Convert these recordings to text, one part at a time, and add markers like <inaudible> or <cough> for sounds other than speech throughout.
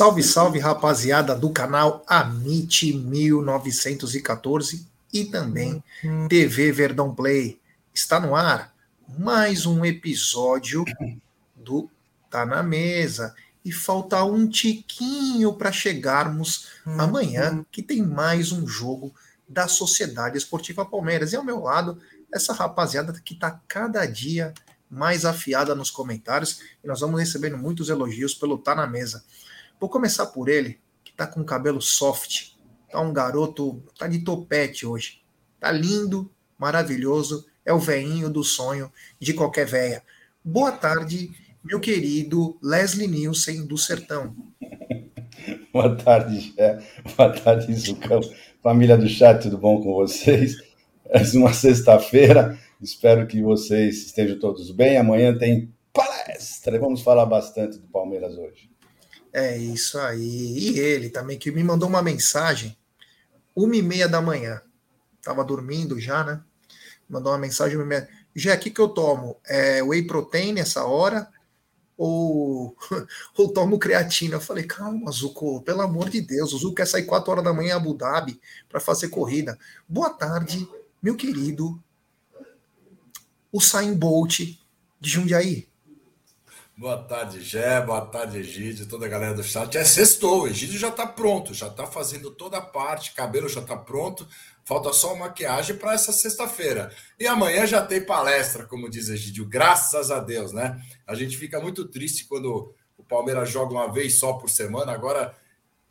Salve, salve, rapaziada do canal Amit 1914 e também TV Verdão Play. Está no ar mais um episódio do Tá na Mesa. E falta um tiquinho para chegarmos amanhã, que tem mais um jogo da Sociedade Esportiva Palmeiras. E ao meu lado, essa rapaziada que está cada dia mais afiada nos comentários. E nós vamos recebendo muitos elogios pelo Tá na Mesa. Vou começar por ele, que tá com cabelo soft. Tá um garoto, tá de topete hoje. Tá lindo, maravilhoso. É o veinho do sonho de qualquer véia. Boa tarde, meu querido Leslie Nielsen do Sertão. <laughs> Boa tarde, Gé. Boa tarde, Zucão. Família do chat, tudo bom com vocês? É uma sexta-feira. Espero que vocês estejam todos bem. Amanhã tem palestra. Vamos falar bastante do Palmeiras hoje. É isso aí. E ele também, que me mandou uma mensagem, uma e meia da manhã. Tava dormindo já, né? Mandou uma mensagem, uma meia. Já, o que, que eu tomo? É whey protein nessa hora? Ou, <laughs> ou tomo creatina? Eu falei, calma, Zuko, pelo amor de Deus. O Zuko quer sair 4 horas da manhã em Abu Dhabi para fazer corrida. Boa tarde, meu querido. O Sain Bolt de Jundiaí. Boa tarde, Gé. Boa tarde, Egídio, toda a galera do chat. É sextou, o Egídio já está pronto, já está fazendo toda a parte, cabelo já está pronto, falta só maquiagem para essa sexta-feira. E amanhã já tem palestra, como diz Egídio, graças a Deus, né? A gente fica muito triste quando o Palmeiras joga uma vez só por semana, agora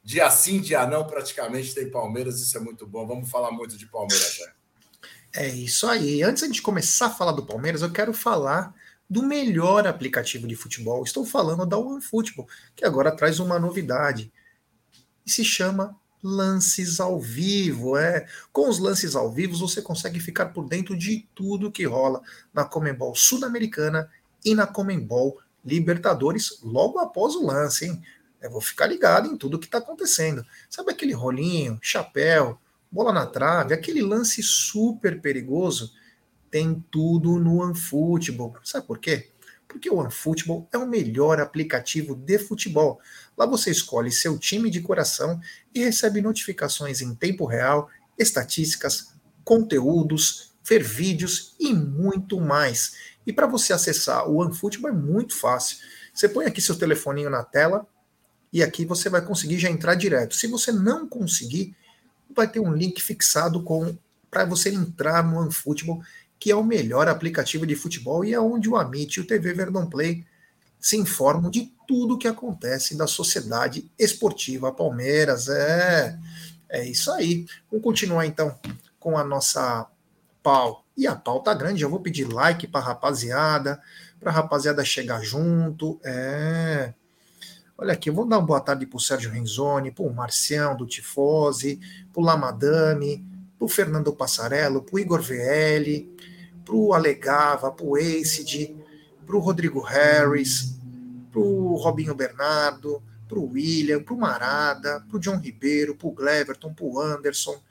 dia sim, dia não, praticamente tem Palmeiras, isso é muito bom. Vamos falar muito de Palmeiras, Gé. É isso aí. Antes de começar a falar do Palmeiras, eu quero falar do melhor aplicativo de futebol. Estou falando da OneFootball, que agora traz uma novidade. E se chama Lances ao Vivo. É, com os lances ao vivo você consegue ficar por dentro de tudo que rola na Comembol Sul-Americana e na Comembol Libertadores logo após o lance, hein? Eu vou ficar ligado em tudo que está acontecendo. Sabe aquele rolinho, chapéu, bola na trave, aquele lance super perigoso? Tem tudo no OneFootball. Sabe por quê? Porque o OneFootball é o melhor aplicativo de futebol. Lá você escolhe seu time de coração e recebe notificações em tempo real, estatísticas, conteúdos, ver vídeos e muito mais. E para você acessar o OneFootball é muito fácil. Você põe aqui seu telefoninho na tela e aqui você vai conseguir já entrar direto. Se você não conseguir, vai ter um link fixado com para você entrar no OneFootball que é o melhor aplicativo de futebol e é onde o Amit e o TV Verdão Play se informam de tudo o que acontece da sociedade esportiva Palmeiras. É, é isso aí. Vamos continuar então com a nossa pau. E a pau tá grande, eu vou pedir like para rapaziada, para rapaziada chegar junto. É. Olha aqui, eu vou dar uma boa tarde pro Sérgio Renzoni, pro Marcião do Tifose, pro Lamadame, pro Fernando Passarello, pro Igor VL, pro Alegava, pro Acid, pro Rodrigo Harris, pro Robinho Bernardo, pro William, pro Marada, pro John Ribeiro, pro Gleverton, pro Anderson,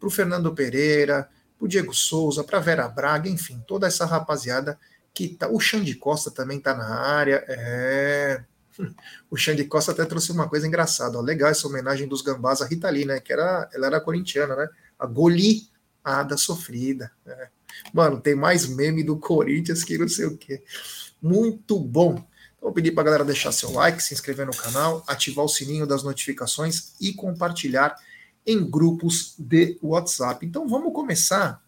pro Fernando Pereira, pro Diego Souza, pra Vera Braga, enfim, toda essa rapaziada que tá. O Xande Costa também tá na área. É. <laughs> O Xande Costa até trouxe uma coisa engraçada. Ó. Legal essa homenagem dos gambás a Rita Lee, né? Que era, ela era corintiana, né? A goleada sofrida. É. Mano, tem mais meme do Corinthians que não sei o quê. Muito bom. Então, vou pedir para galera deixar seu like, se inscrever no canal, ativar o sininho das notificações e compartilhar em grupos de WhatsApp. Então vamos começar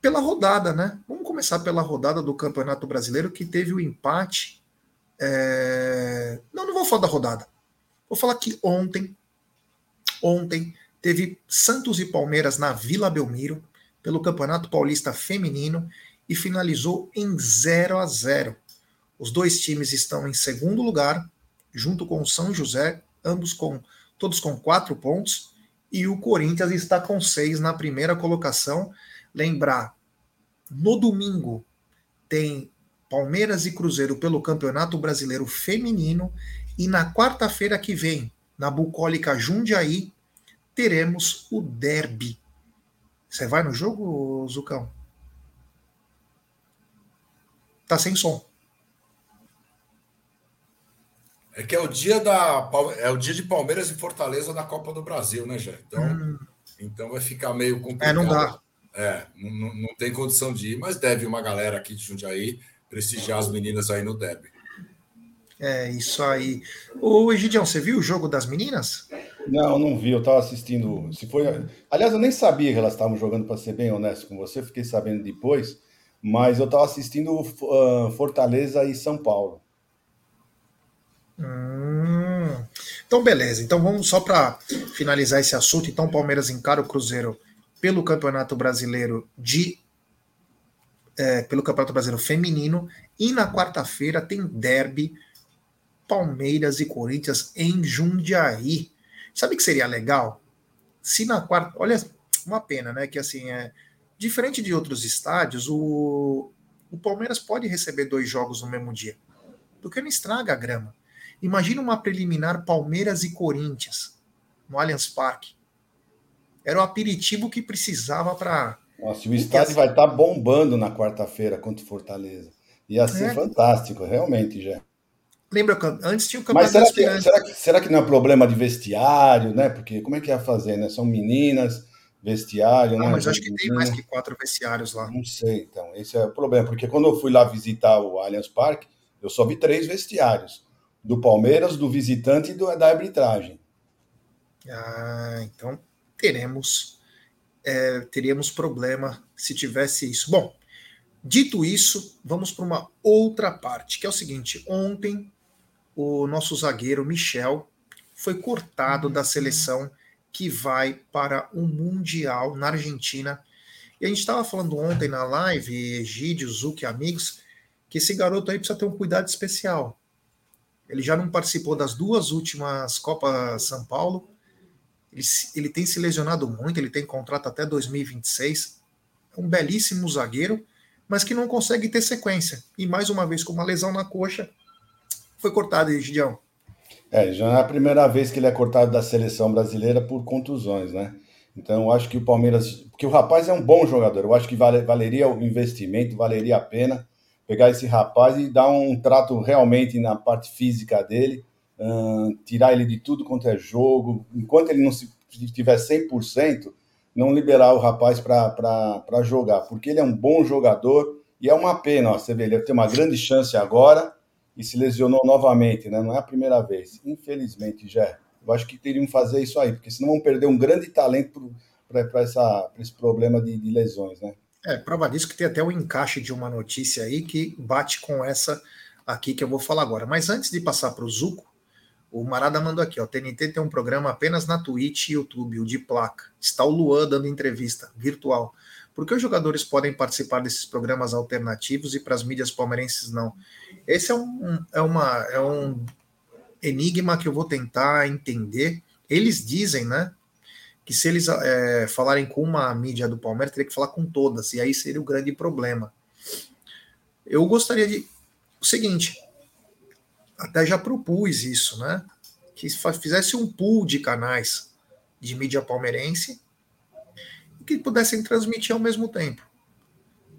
pela rodada, né? Vamos começar pela rodada do Campeonato Brasileiro que teve o empate. É... Não, não vou falar da rodada. Vou falar que ontem, ontem teve Santos e Palmeiras na Vila Belmiro pelo Campeonato Paulista Feminino e finalizou em 0 a 0. Os dois times estão em segundo lugar, junto com o São José, ambos com todos com quatro pontos, e o Corinthians está com seis na primeira colocação. Lembrar, no domingo tem Palmeiras e Cruzeiro pelo Campeonato Brasileiro Feminino e na quarta-feira que vem, na Bucólica Jundiaí, teremos o Derby você vai no jogo, Zucão? Tá sem som. É que é o dia da é o dia de Palmeiras e Fortaleza da Copa do Brasil, né, Jé? Então, hum. então vai ficar meio complicado. É, não dá. É, não, não tem condição de ir, mas deve uma galera aqui de Jundiaí prestigiar as meninas aí no derby. É, isso aí. O Egidião, você viu o jogo das meninas? Não, não vi, eu estava assistindo. Se foi, aliás, eu nem sabia que elas estavam jogando, para ser bem honesto com você, fiquei sabendo depois, mas eu estava assistindo uh, Fortaleza e São Paulo. Hum, então, beleza. Então, vamos só para finalizar esse assunto. Então, Palmeiras encara o Cruzeiro pelo Campeonato Brasileiro de. É, pelo Campeonato Brasileiro Feminino. E na quarta-feira tem derby Palmeiras e Corinthians em Jundiaí. Sabe que seria legal? Se na quarta. Olha, uma pena, né? Que assim, é. Diferente de outros estádios, o, o Palmeiras pode receber dois jogos no mesmo dia. Porque não estraga a grama. Imagina uma preliminar Palmeiras e Corinthians no Allianz Parque. Era o aperitivo que precisava para. Nossa, o estádio vai estar tá bombando na quarta-feira contra o Fortaleza. Ia ser é. fantástico, realmente, já. Lembra antes tinha o campeonato Mas será que, será, que, será que não é problema de vestiário, né? Porque como é que ia fazer, né? São meninas, vestiário, não, né? Mas acho que tem mais que quatro vestiários lá. Não sei, então. Esse é o problema. Porque quando eu fui lá visitar o Allianz Parque, eu só vi três vestiários. Do Palmeiras, do visitante e do, da arbitragem. Ah, então teremos é, teríamos problema se tivesse isso. Bom, dito isso, vamos para uma outra parte, que é o seguinte: ontem o nosso zagueiro Michel foi cortado da seleção que vai para o Mundial na Argentina. E a gente estava falando ontem na live, Egídio, Zuc e amigos, que esse garoto aí precisa ter um cuidado especial. Ele já não participou das duas últimas Copas São Paulo. Ele, ele tem se lesionado muito, ele tem contrato até 2026. É um belíssimo zagueiro, mas que não consegue ter sequência. E mais uma vez, com uma lesão na coxa, foi cortado, Gideão. É, já é a primeira vez que ele é cortado da seleção brasileira por contusões, né? Então, eu acho que o Palmeiras. Porque o rapaz é um bom jogador, eu acho que vale, valeria o investimento, valeria a pena pegar esse rapaz e dar um trato realmente na parte física dele, uh, tirar ele de tudo quanto é jogo. Enquanto ele não se tiver 100%, não liberar o rapaz para jogar, porque ele é um bom jogador e é uma pena. Ó, você vê, ele tem uma grande chance agora e se lesionou novamente, né? Não é a primeira vez. Infelizmente, já. Eu acho que teriam que fazer isso aí, porque senão vão perder um grande talento para esse problema de, de, lesões, né? É, prova disso que tem até o encaixe de uma notícia aí que bate com essa aqui que eu vou falar agora. Mas antes de passar para o Zuco, o Marada mandou aqui, ó. TNT tem um programa apenas na Twitch e YouTube, o de placa. Está o Luan dando entrevista virtual. Por que os jogadores podem participar desses programas alternativos e para as mídias palmeirenses não? Esse é um, é, uma, é um enigma que eu vou tentar entender. Eles dizem, né, que se eles é, falarem com uma mídia do Palmeiras, teria que falar com todas, e aí seria o grande problema. Eu gostaria de. O seguinte, até já propus isso, né? Que fizesse um pool de canais de mídia palmeirense que pudessem transmitir ao mesmo tempo.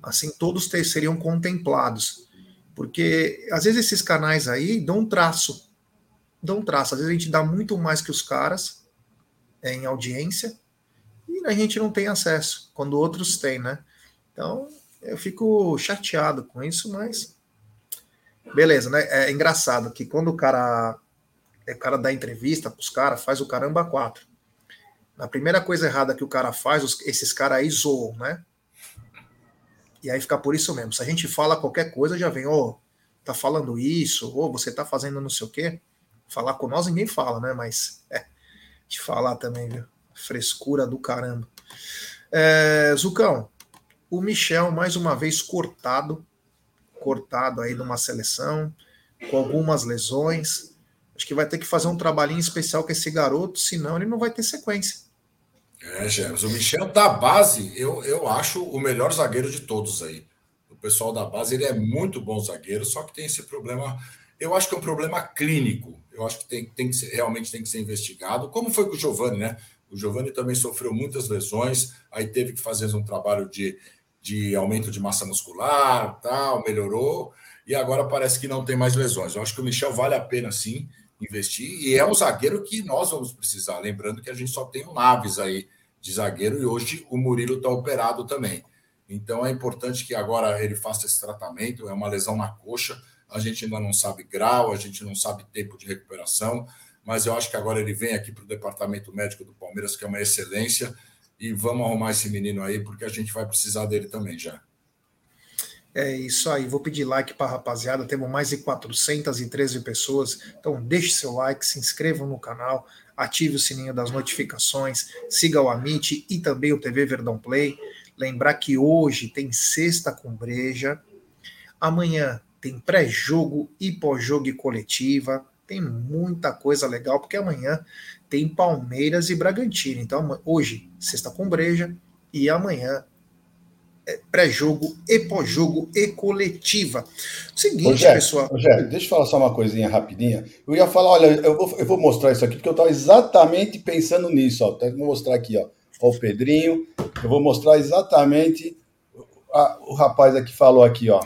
Assim, todos seriam contemplados. Porque, às vezes, esses canais aí dão um traço. Dão um traço. Às vezes, a gente dá muito mais que os caras é, em audiência e a gente não tem acesso, quando outros têm, né? Então, eu fico chateado com isso, mas. Beleza, né? É engraçado que quando o cara. O cara dá entrevista para os caras, faz o caramba quatro. A primeira coisa errada que o cara faz, esses caras aí zoam, né? E aí fica por isso mesmo. Se a gente fala qualquer coisa, já vem, ô, oh, tá falando isso, ou oh, você tá fazendo não sei o quê. Falar com nós ninguém fala, né? Mas é, te falar também, viu? Frescura do caramba. É, Zucão, o Michel, mais uma vez, cortado, cortado aí numa seleção, com algumas lesões. Acho que vai ter que fazer um trabalhinho especial com esse garoto, senão ele não vai ter sequência. É, James, o Michel da base, eu, eu acho o melhor zagueiro de todos aí. O pessoal da base, ele é muito bom zagueiro, só que tem esse problema, eu acho que é um problema clínico. Eu acho que tem, tem que ser, realmente tem que ser investigado, como foi com o Giovani, né? O Giovani também sofreu muitas lesões, aí teve que fazer um trabalho de, de aumento de massa muscular, tal, melhorou, e agora parece que não tem mais lesões. Eu acho que o Michel vale a pena sim. Investir, e é um zagueiro que nós vamos precisar. Lembrando que a gente só tem o Naves aí de zagueiro e hoje o Murilo está operado também. Então é importante que agora ele faça esse tratamento. É uma lesão na coxa, a gente ainda não sabe grau, a gente não sabe tempo de recuperação, mas eu acho que agora ele vem aqui para o departamento médico do Palmeiras, que é uma excelência, e vamos arrumar esse menino aí, porque a gente vai precisar dele também já. É isso aí, vou pedir like para a rapaziada, temos mais de 413 pessoas, então deixe seu like, se inscrevam no canal, ative o sininho das notificações, siga o Amit e também o TV Verdão Play. Lembrar que hoje tem sexta com breja, amanhã tem pré-jogo e pós-jogo e coletiva, tem muita coisa legal, porque amanhã tem Palmeiras e Bragantino. Então, hoje, sexta com breja, e amanhã pré-jogo e pós-jogo e coletiva. Seguinte, Rogério, pessoal. Rogério, deixa eu falar só uma coisinha rapidinha. Eu ia falar, olha, eu vou, eu vou mostrar isso aqui, porque eu estava exatamente pensando nisso. Ó. Vou mostrar aqui, ó. ó. o Pedrinho. Eu vou mostrar exatamente a, o rapaz aqui falou aqui, ó.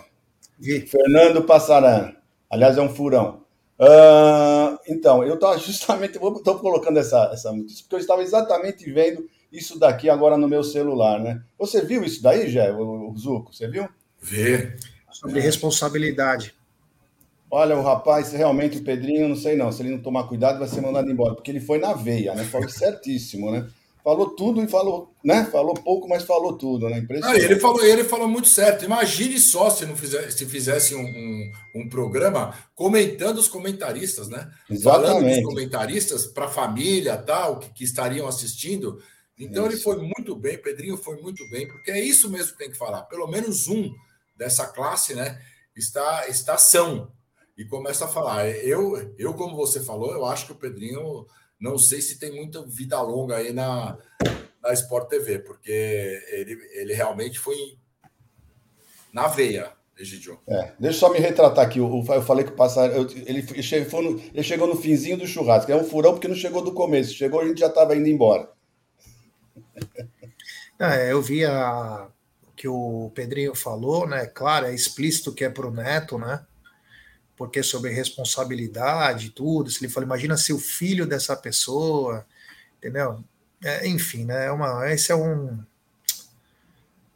E? Fernando Passaran. Aliás, é um furão. Uh, então, eu estava <laughs> justamente, estou colocando essa, essa notícia, porque eu estava exatamente vendo isso daqui agora no meu celular, né? Você viu isso daí, Jé, o, o Zuco? Você viu? Vê. Sobre responsabilidade. Olha, o rapaz, realmente, o Pedrinho, não sei não, se ele não tomar cuidado, vai ser mandado embora, porque ele foi na veia, né? Foi certíssimo, né? Falou tudo e falou, né? Falou pouco, mas falou tudo, né? Impressionante. Ah, ele, falou, ele falou muito certo. Imagine só se não fizesse, se fizesse um, um, um programa comentando os comentaristas, né? Exatamente. Falando dos comentaristas para a família, tal, que, que estariam assistindo. Então isso. ele foi muito bem, Pedrinho foi muito bem, porque é isso mesmo que tem que falar. Pelo menos um dessa classe, né, está está são e começa a falar. Eu, eu como você falou, eu acho que o Pedrinho não sei se tem muita vida longa aí na na Sport TV, porque ele, ele realmente foi na veia, Egidio. É, deixa eu só me retratar aqui. Eu, eu falei que o passarinho. Ele, chegou no, ele chegou no finzinho do churrasco. É um furão porque não chegou do começo. Chegou, a gente já estava indo embora. É, eu vi a, o que o Pedrinho falou, né? Claro, é explícito que é para o Neto, né? Porque sobre responsabilidade e tudo. Se ele falou, imagina se o filho dessa pessoa, entendeu? É, enfim, né? É uma, esse é um.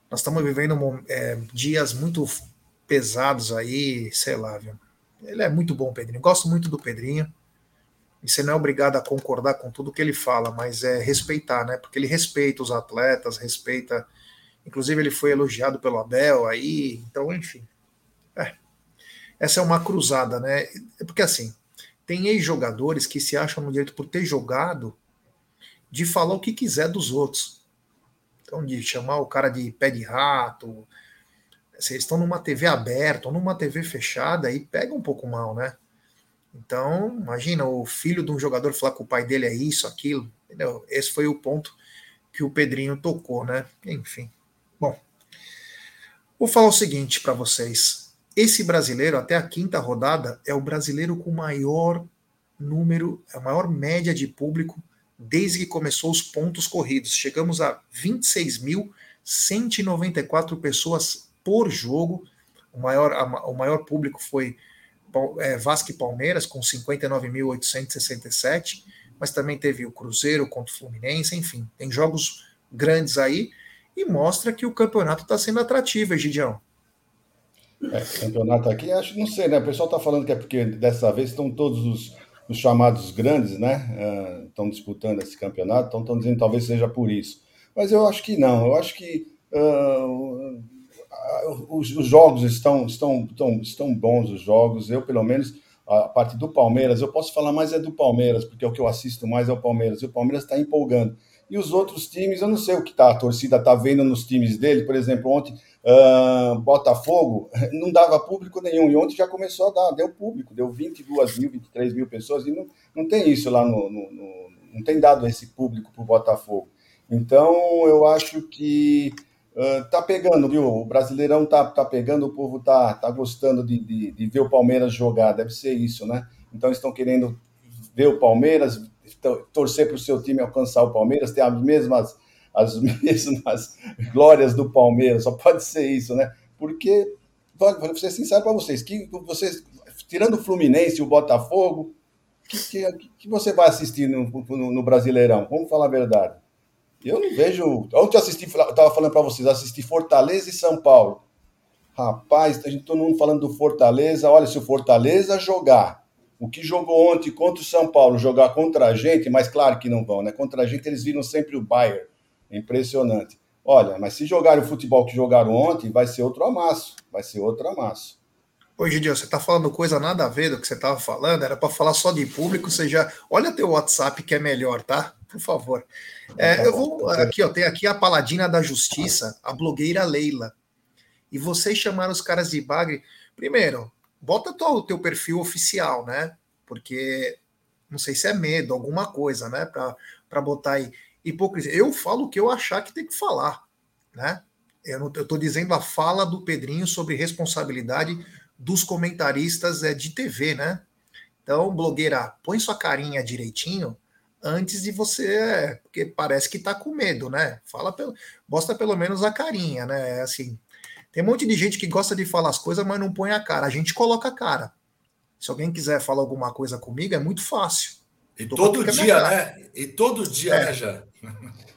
Nós estamos vivendo é, dias muito pesados aí, sei lá, viu? Ele é muito bom, Pedrinho. Gosto muito do Pedrinho. E você não é obrigado a concordar com tudo que ele fala, mas é respeitar, né? Porque ele respeita os atletas, respeita. Inclusive, ele foi elogiado pelo Abel aí, então, enfim. É. Essa é uma cruzada, né? É porque assim, tem ex-jogadores que se acham no direito por ter jogado de falar o que quiser dos outros. Então, de chamar o cara de pé de rato. Vocês estão numa TV aberta ou numa TV fechada e pega um pouco mal, né? Então, imagina o filho de um jogador falar que o pai dele é isso, aquilo. Entendeu? Esse foi o ponto que o Pedrinho tocou, né? Enfim. Bom, vou falar o seguinte para vocês. Esse brasileiro, até a quinta rodada, é o brasileiro com maior número, a maior média de público desde que começou os pontos corridos. Chegamos a 26.194 pessoas por jogo. O maior, a, o maior público foi é, Vasco e Palmeiras com 59.867, mas também teve o Cruzeiro contra o Fluminense, enfim, tem jogos grandes aí e mostra que o campeonato está sendo atrativo, Egidião. É, campeonato aqui, acho, não sei, né? O pessoal está falando que é porque dessa vez estão todos os, os chamados grandes, né? Uh, estão disputando esse campeonato, então estão dizendo talvez seja por isso. Mas eu acho que não, eu acho que uh, os, os, jogos estão, estão, estão, estão bons, os jogos. Eu, pelo menos, a parte do Palmeiras, eu posso falar mais é do Palmeiras, porque é o que eu assisto mais é o Palmeiras. E o Palmeiras está empolgando. E os outros times, eu não sei o que tá, a torcida está vendo nos times dele. Por exemplo, ontem, uh, Botafogo <laughs> não dava público nenhum. E ontem já começou a dar, deu público, deu 22 mil, 23 mil pessoas. E não, não tem isso lá no, no, no não tem dado esse público para o Botafogo. Então, eu acho que Uh, tá pegando, viu? O Brasileirão tá, tá pegando, o povo tá, tá gostando de, de, de ver o Palmeiras jogar, deve ser isso, né? Então estão querendo ver o Palmeiras, torcer para o seu time alcançar o Palmeiras, ter as mesmas, as <laughs> mesmas glórias do Palmeiras, só pode ser isso, né? Porque, vou ser sincero para vocês, que vocês, tirando o Fluminense e o Botafogo, que, que, que você vai assistir no, no, no, Brasileirão? Vamos falar a verdade. Eu não vejo. Ontem eu assisti, estava falando para vocês, assisti Fortaleza e São Paulo. Rapaz, a gente todo mundo falando do Fortaleza. Olha, se o Fortaleza jogar o que jogou ontem contra o São Paulo, jogar contra a gente, mas claro que não vão, né? Contra a gente eles viram sempre o Bayern. Impressionante. Olha, mas se jogarem o futebol que jogaram ontem, vai ser outro amasso. Vai ser outro amasso. Ô, Gideon, você está falando coisa nada a ver do que você estava falando, era para falar só de público, você já. Olha teu WhatsApp que é melhor, tá? Por favor. É, tá eu vou. Aqui, ó, tem aqui a paladina da justiça, a blogueira Leila. E vocês chamaram os caras de bagre. Primeiro, bota o teu perfil oficial, né? Porque não sei se é medo, alguma coisa, né? Para botar aí hipocrisia. Eu falo o que eu achar que tem que falar, né? Eu estou dizendo a fala do Pedrinho sobre responsabilidade dos comentaristas é, de TV, né? Então, blogueira, põe sua carinha direitinho antes de você, porque parece que tá com medo, né? Fala pelo, mostra pelo menos a carinha, né? É assim, tem um monte de gente que gosta de falar as coisas, mas não põe a cara. A gente coloca a cara. Se alguém quiser falar alguma coisa comigo, é muito fácil. E todo dia, né? E todo dia, é. né, já?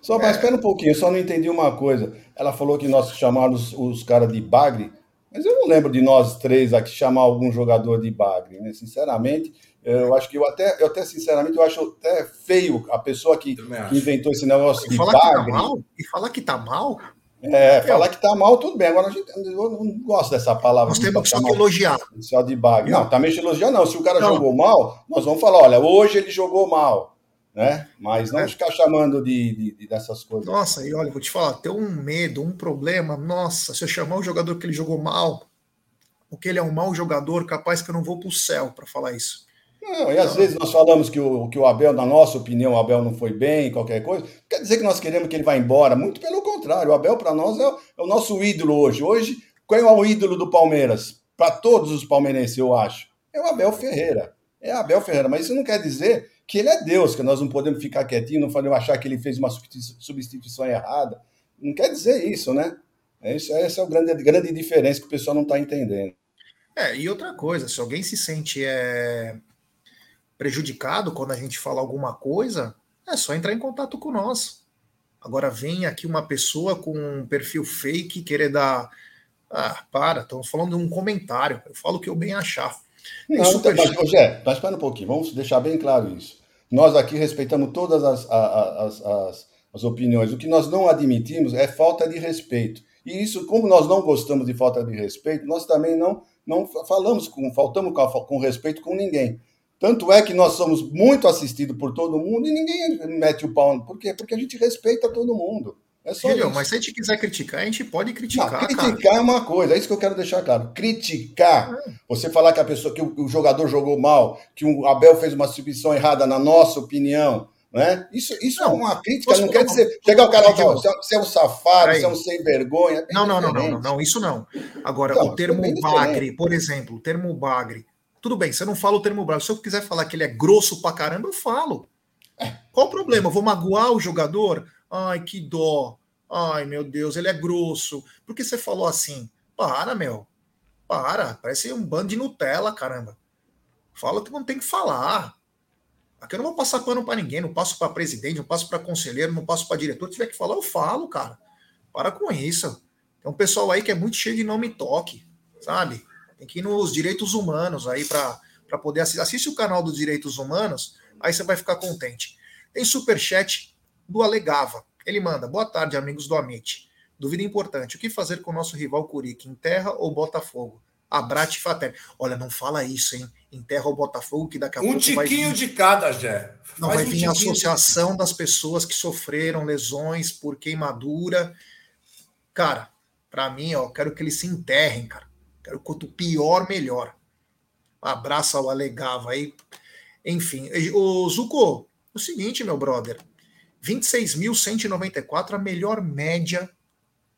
Só, mas é. espera um pouquinho, eu só não entendi uma coisa. Ela falou que nós chamamos os caras de bagre. Mas eu não lembro de nós três aqui chamar algum jogador de bagre, né? Sinceramente, eu acho que eu até, eu até sinceramente, eu acho até feio a pessoa que, que inventou esse negócio e de falar bagre. Que tá mal, e falar que tá mal. É, falar que tá mal, tudo bem. Agora, a gente, eu não gosto dessa palavra. Nós temos só que elogiar. Só de bagre. Não, também te elogiar, não. Se o cara não. jogou mal, nós vamos falar, olha, hoje ele jogou mal né? Mas não é. ficar chamando de, de, de, dessas coisas. Nossa, e olha, vou te falar, tem um medo, um problema. Nossa, se eu chamar o jogador que ele jogou mal, ou que ele é um mau jogador, capaz que eu não vou para o céu para falar isso. Não, e às vezes nós falamos que o, que o Abel, na nossa opinião, o Abel não foi bem, qualquer coisa. Quer dizer que nós queremos que ele vá embora. Muito pelo contrário, o Abel para nós é o, é o nosso ídolo hoje. Hoje, qual é o ídolo do Palmeiras? Para todos os palmeirenses, eu acho. É o Abel Ferreira. É o Abel Ferreira. Mas isso não quer dizer que ele é Deus, que nós não podemos ficar quietinhos, não podemos achar que ele fez uma substituição errada. Não quer dizer isso, né? Essa, essa é a grande, grande diferença que o pessoal não está entendendo. É, e outra coisa, se alguém se sente é, prejudicado quando a gente fala alguma coisa, é só entrar em contato com nós. Agora vem aqui uma pessoa com um perfil fake querer dar. Ah, para, estamos falando de um comentário. Eu falo o que eu bem achar. Não, super... mas, Rogé, mas espera um pouquinho, vamos deixar bem claro isso. Nós aqui respeitamos todas as, as, as, as opiniões. O que nós não admitimos é falta de respeito. E isso, como nós não gostamos de falta de respeito, nós também não, não falamos com, faltamos com, com respeito com ninguém. Tanto é que nós somos muito assistidos por todo mundo e ninguém mete o pau. Por quê? Porque a gente respeita todo mundo. É só Filho, mas se a gente quiser criticar, a gente pode criticar. Não, criticar cara. é uma coisa, é isso que eu quero deixar claro. Criticar, é. você falar que a pessoa, que o, o, jogador jogou mal, que o Abel fez uma substituição errada, na nossa opinião, né? Isso, isso é não, é uma crítica, não quer dizer. Chegar o cara e falar, você é um safado, você é um sem vergonha. É não, não, não, não, não, não, isso não. Agora, então, o termo bagre, por exemplo, o termo bagre. Tudo bem, você não fala o termo bagre. Se eu quiser falar que ele é grosso pra caramba, eu falo. É. Qual o problema? Eu vou magoar o jogador? Ai, que dó. Ai, meu Deus, ele é grosso. Por que você falou assim? Para, meu. Para. Parece um bando de Nutella, caramba. Fala que não tem que falar. Aqui eu não vou passar pano para ninguém. Não passo para presidente, não passo para conselheiro, não passo para diretor. Se tiver que falar, eu falo, cara. Para com isso. Tem um pessoal aí que é muito cheio de nome toque, sabe? Tem que ir nos direitos humanos aí para poder assistir. Assiste o canal dos direitos humanos, aí você vai ficar contente. Tem super chat do Alegava. Ele manda: Boa tarde, amigos do Amit. Dúvida importante: o que fazer com o nosso rival Curica? Enterra ou Botafogo? Abrate Fater. Olha, não fala isso, hein? Enterra ou Botafogo, que daqui a um pouco. Um tiquinho vir... de cada, Jé. Não, vai um vir a associação de... das pessoas que sofreram lesões por queimadura. Cara, para mim, ó, quero que eles se enterrem, cara. Quero quanto pior, melhor. Abraça o Alegava aí. Enfim, o Zuko, o seguinte, meu brother. 26.194, a melhor média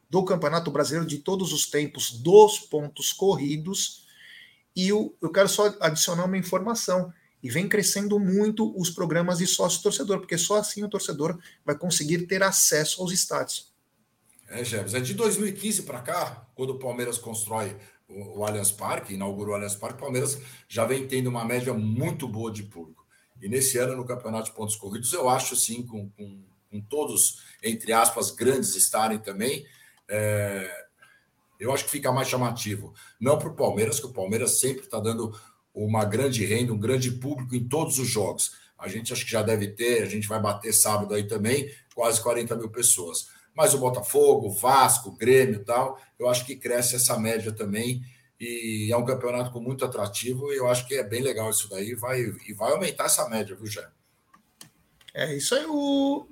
do Campeonato Brasileiro de todos os tempos dos pontos corridos. E eu, eu quero só adicionar uma informação. E vem crescendo muito os programas de sócio-torcedor, porque só assim o torcedor vai conseguir ter acesso aos estádios. É, Jebs, é de 2015 para cá, quando o Palmeiras constrói o, o Allianz Parque, inaugurou o Allianz Parque, o Palmeiras já vem tendo uma média muito boa de público. E nesse ano, no Campeonato de Pontos Corridos, eu acho sim, com, com, com todos, entre aspas, grandes estarem também, é, eu acho que fica mais chamativo. Não para o Palmeiras, que o Palmeiras sempre está dando uma grande renda, um grande público em todos os jogos. A gente acho que já deve ter, a gente vai bater sábado aí também, quase 40 mil pessoas. Mas o Botafogo, o Vasco, o Grêmio e tal, eu acho que cresce essa média também. E é um campeonato com muito atrativo, e eu acho que é bem legal isso daí, vai, e vai aumentar essa média, viu, Jé? É, isso aí o,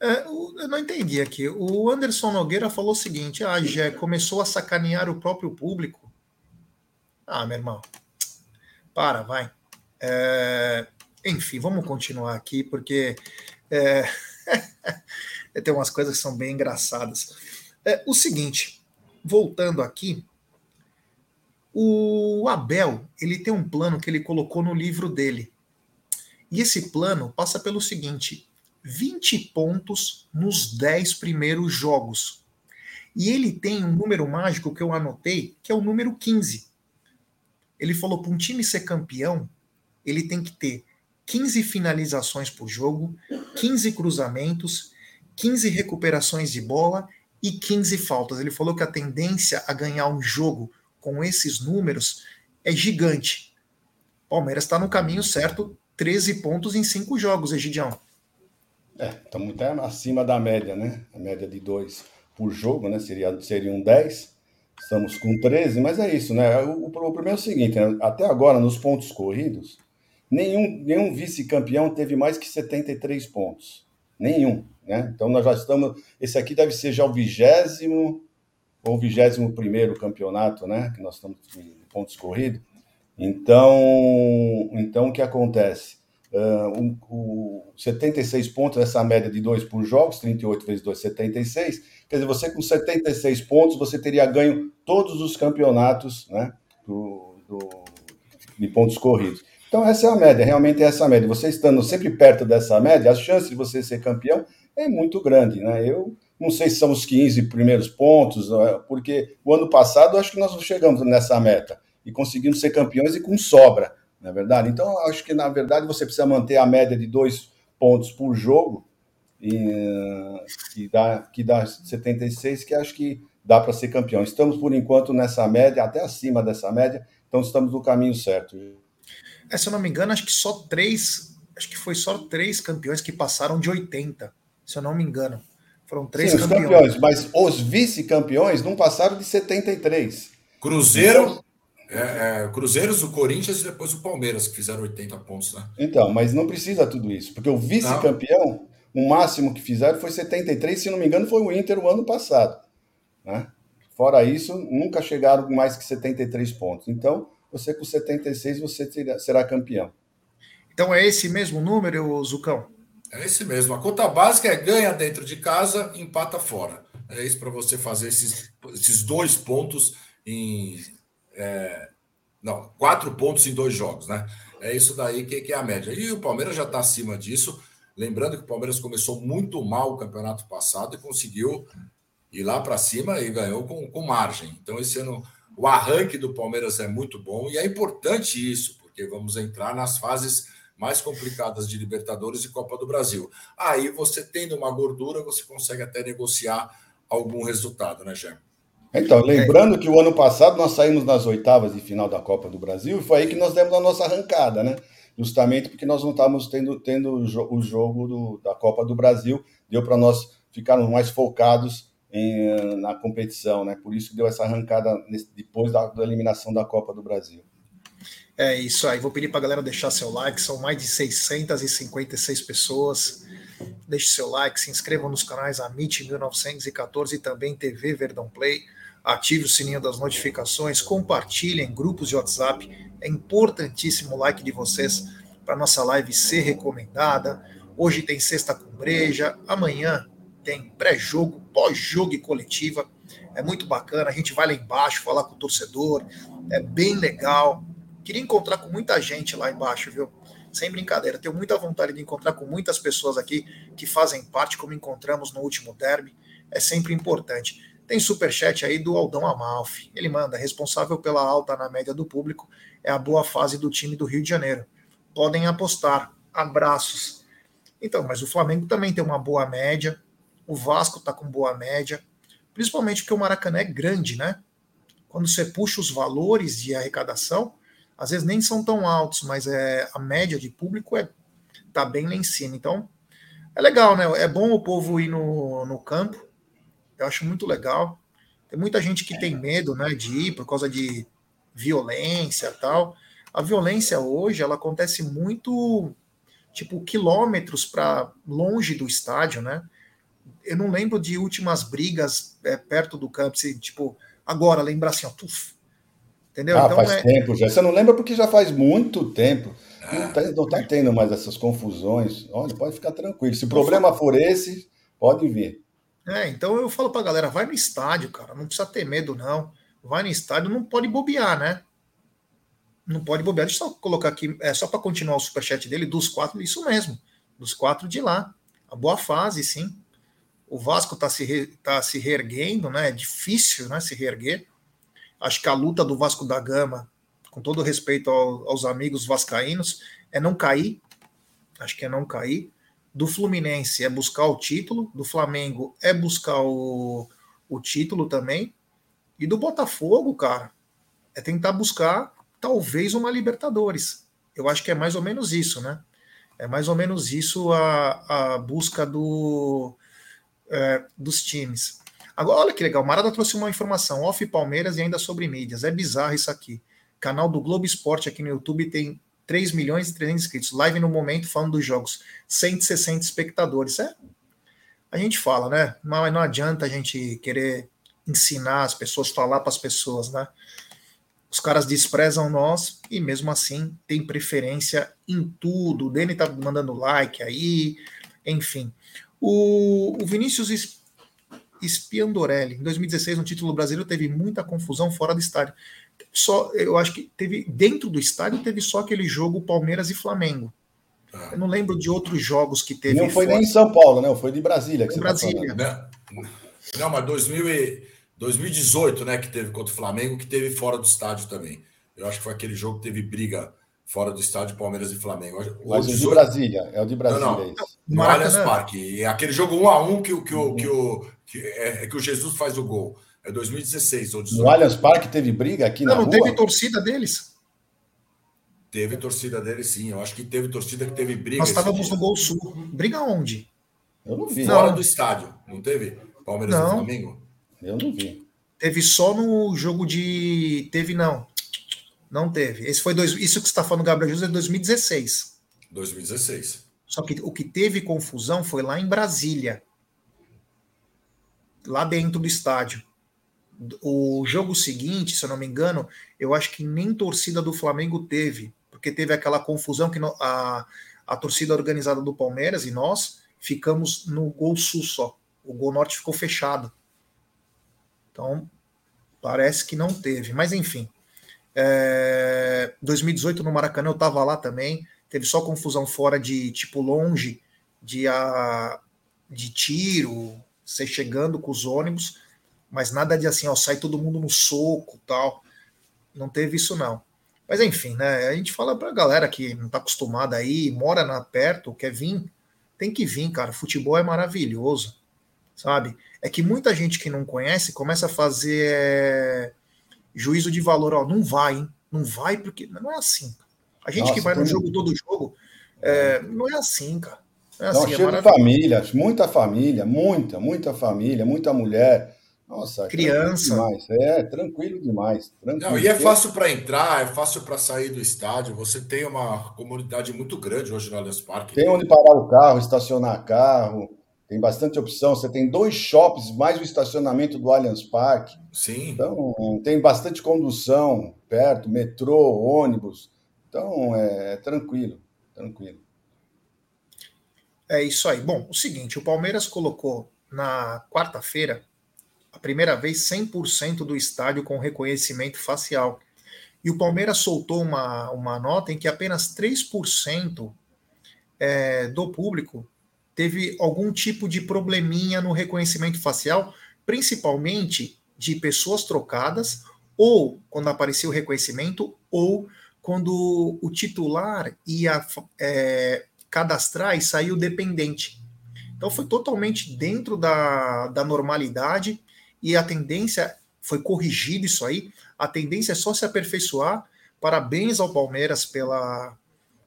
é, eu não entendi aqui. O Anderson Nogueira falou o seguinte: ah, Gé começou a sacanear o próprio público. Ah, meu irmão, para, vai. É, enfim, vamos continuar aqui, porque é, <laughs> tem umas coisas que são bem engraçadas. É, o seguinte, voltando aqui, o Abel ele tem um plano que ele colocou no livro dele. E esse plano passa pelo seguinte: 20 pontos nos 10 primeiros jogos. E ele tem um número mágico que eu anotei, que é o número 15. Ele falou: para um time ser campeão, ele tem que ter 15 finalizações por jogo, 15 cruzamentos, 15 recuperações de bola e 15 faltas. Ele falou que a tendência a ganhar um jogo com esses números é gigante. Palmeiras está no caminho certo, 13 pontos em 5 jogos, Egidião. É, estamos até acima da média, né? A média de dois por jogo, né? Seria, seriam 10. Estamos com 13, mas é isso, né? O, o problema é o seguinte: né? até agora, nos pontos corridos, nenhum, nenhum vice-campeão teve mais que 73 pontos. Nenhum, né? Então nós já estamos. Esse aqui deve ser já o vigésimo ou vigésimo primeiro campeonato, né? Que nós estamos em pontos corridos. Então, então o que acontece? Uh, o, 76 pontos, essa média de 2 por jogos, 38 vezes 2, 76. Quer dizer, você com 76 pontos, você teria ganho todos os campeonatos né, do, do, de pontos corridos. Então, essa é a média, realmente é essa média. Você estando sempre perto dessa média, a chance de você ser campeão é muito grande. Né? Eu não sei se são os 15 primeiros pontos, né, porque o ano passado acho que nós chegamos nessa meta e conseguimos ser campeões e com sobra na é verdade? Então, acho que, na verdade, você precisa manter a média de dois pontos por jogo, e, que, dá, que dá 76, que acho que dá para ser campeão. Estamos, por enquanto, nessa média, até acima dessa média, então estamos no caminho certo. É, se eu não me engano, acho que só três, acho que foi só três campeões que passaram de 80, se eu não me engano. Foram três Sim, campeões. campeões. Mas os vice-campeões não passaram de 73. Cruzeiro, é, é, Cruzeiros, o Corinthians e depois o Palmeiras, que fizeram 80 pontos, né? Então, mas não precisa tudo isso, porque o vice-campeão, o máximo que fizeram foi 73, se não me engano, foi o Inter o ano passado. Né? Fora isso, nunca chegaram mais que 73 pontos. Então, você com 76, você terá, será campeão. Então é esse mesmo número, Zucão? É esse mesmo. A conta básica é ganha dentro de casa, empata fora. É isso para você fazer esses, esses dois pontos em é, não, quatro pontos em dois jogos, né? É isso daí que, que é a média. E o Palmeiras já está acima disso. Lembrando que o Palmeiras começou muito mal o campeonato passado e conseguiu ir lá para cima e ganhou com, com margem. Então, esse ano, o arranque do Palmeiras é muito bom e é importante isso, porque vamos entrar nas fases mais complicadas de Libertadores e Copa do Brasil. Aí, você tendo uma gordura, você consegue até negociar algum resultado, né, Gerson? Então, lembrando que o ano passado nós saímos nas oitavas de final da Copa do Brasil e foi aí que nós demos a nossa arrancada, né? Justamente porque nós não estávamos tendo, tendo o jogo do, da Copa do Brasil, deu para nós ficarmos mais focados em, na competição, né? Por isso que deu essa arrancada depois da, da eliminação da Copa do Brasil. É isso aí. Vou pedir para a galera deixar seu like. São mais de 656 pessoas. Deixe seu like, se inscrevam nos canais Amit 1914 e também TV Verdão Play ative o sininho das notificações, compartilhem em grupos de WhatsApp. É importantíssimo o like de vocês para nossa live ser recomendada. Hoje tem sexta com breja, amanhã tem pré-jogo, pós-jogo e coletiva. É muito bacana. A gente vai lá embaixo falar com o torcedor. É bem legal. Queria encontrar com muita gente lá embaixo, viu? Sem brincadeira. Tenho muita vontade de encontrar com muitas pessoas aqui que fazem parte, como encontramos no último derby. É sempre importante. Tem superchat aí do Aldão Amalfi. Ele manda: responsável pela alta na média do público é a boa fase do time do Rio de Janeiro. podem apostar. Abraços. Então, mas o Flamengo também tem uma boa média, o Vasco está com boa média, principalmente porque o Maracanã é grande, né? Quando você puxa os valores de arrecadação, às vezes nem são tão altos, mas é a média de público é tá bem lá em cima. Então, é legal, né? É bom o povo ir no, no campo. Eu acho muito legal. Tem muita gente que tem medo, né, de ir por causa de violência, tal. A violência hoje, ela acontece muito tipo quilômetros para longe do estádio, né? Eu não lembro de últimas brigas é, perto do campo, se, tipo, agora lembrar assim, ó, tuf, entendeu? Ah, então, faz é... tempo já. Você não lembra porque já faz muito tempo. Não está não tá tendo mais essas confusões. Olha, pode ficar tranquilo. Se o problema for esse, pode vir. É, então eu falo pra galera, vai no estádio, cara. Não precisa ter medo, não. Vai no estádio, não pode bobear, né? Não pode bobear. Deixa eu só colocar aqui, é só para continuar o superchat dele, dos quatro, isso mesmo. Dos quatro de lá. A boa fase, sim. O Vasco tá se, re, tá se reerguendo, né? É difícil, né? Se reerguer. Acho que a luta do Vasco da Gama com todo respeito ao, aos amigos vascaínos, é não cair. Acho que é não cair. Do Fluminense é buscar o título, do Flamengo é buscar o, o título também. E do Botafogo, cara, é tentar buscar talvez uma Libertadores. Eu acho que é mais ou menos isso, né? É mais ou menos isso a, a busca do, é, dos times. Agora, olha que legal, o Marada trouxe uma informação off Palmeiras e ainda sobre mídias. É bizarro isso aqui. Canal do Globo Esporte aqui no YouTube tem 3 milhões e 300 inscritos. Live no momento falando dos jogos. 160 espectadores. É? A gente fala, né? Mas não adianta a gente querer ensinar as pessoas, falar para as pessoas, né? Os caras desprezam nós e mesmo assim tem preferência em tudo. O Dani tá mandando like aí, enfim. O, o Vinícius Spiandorelli, em 2016, no título brasileiro, teve muita confusão fora do estádio só, eu acho que teve dentro do estádio teve só aquele jogo Palmeiras e Flamengo. Ah. Eu não lembro de outros jogos que teve. Não foi fora. nem em São Paulo, né? Foi de Brasília. Que tá Brasília. Tá não, mas 2000 e, 2018, né? Que teve contra o Flamengo, que teve fora do estádio também. Eu acho que foi aquele jogo que teve briga fora do estádio Palmeiras e Flamengo. O mas 18... o de Brasília, é o de Brasília. Não, não. No Allianz Parque. E aquele jogo 1 a 1 que, que, uhum. que, o, que, é, que o Jesus faz o gol. É 2016 ou 18. No Allianz Parque teve briga aqui não, na não rua? Não teve torcida deles? Teve torcida deles, sim. Eu acho que teve torcida que teve briga. Nós estávamos no Gol Sul. Briga onde? Eu não vi. Fora não. do estádio, não teve? Palmeiras não. e Flamengo? Eu não vi. Teve só no jogo de. Teve, não. Não teve. Esse foi dois... Isso que você está falando, Gabriel Jesus, é 2016. 2016. Só que o que teve confusão foi lá em Brasília. Lá dentro do estádio o jogo seguinte, se eu não me engano, eu acho que nem torcida do Flamengo teve, porque teve aquela confusão que a, a torcida organizada do Palmeiras e nós ficamos no gol sul só. O gol norte ficou fechado. Então, parece que não teve. Mas enfim. É, 2018 no Maracanã eu estava lá também. Teve só confusão fora de tipo longe de, a, de tiro, você chegando com os ônibus mas nada de assim, ó, sai todo mundo no soco tal. Não teve isso, não. Mas enfim, né? A gente fala pra galera que não tá acostumada aí, mora na perto, quer vir, tem que vir, cara. Futebol é maravilhoso, sabe? É que muita gente que não conhece começa a fazer é, juízo de valor, ó, não vai, hein? Não vai porque não é assim. A gente Nossa, que vai no jogo todo jogo, é, não é assim, cara. Não é assim, é cheio é de família, muita família, muita, muita família, muita mulher. Nossa, criança. Demais. É, tranquilo demais. Tranquilo. Não, e é fácil para entrar, é fácil para sair do estádio. Você tem uma comunidade muito grande hoje no Allianz Parque. Tem onde parar o carro, estacionar carro. Tem bastante opção. Você tem dois shops, mais o estacionamento do Allianz Parque. Sim. Então, tem bastante condução perto, metrô, ônibus. Então, é, é tranquilo, tranquilo. É isso aí. Bom, o seguinte, o Palmeiras colocou na quarta-feira a primeira vez 100% do estádio com reconhecimento facial. E o Palmeiras soltou uma, uma nota em que apenas 3% é, do público teve algum tipo de probleminha no reconhecimento facial, principalmente de pessoas trocadas, ou quando aparecia o reconhecimento, ou quando o titular ia é, cadastrar e saiu dependente. Então foi totalmente dentro da, da normalidade e a tendência foi corrigido isso aí. A tendência é só se aperfeiçoar. Parabéns ao Palmeiras pela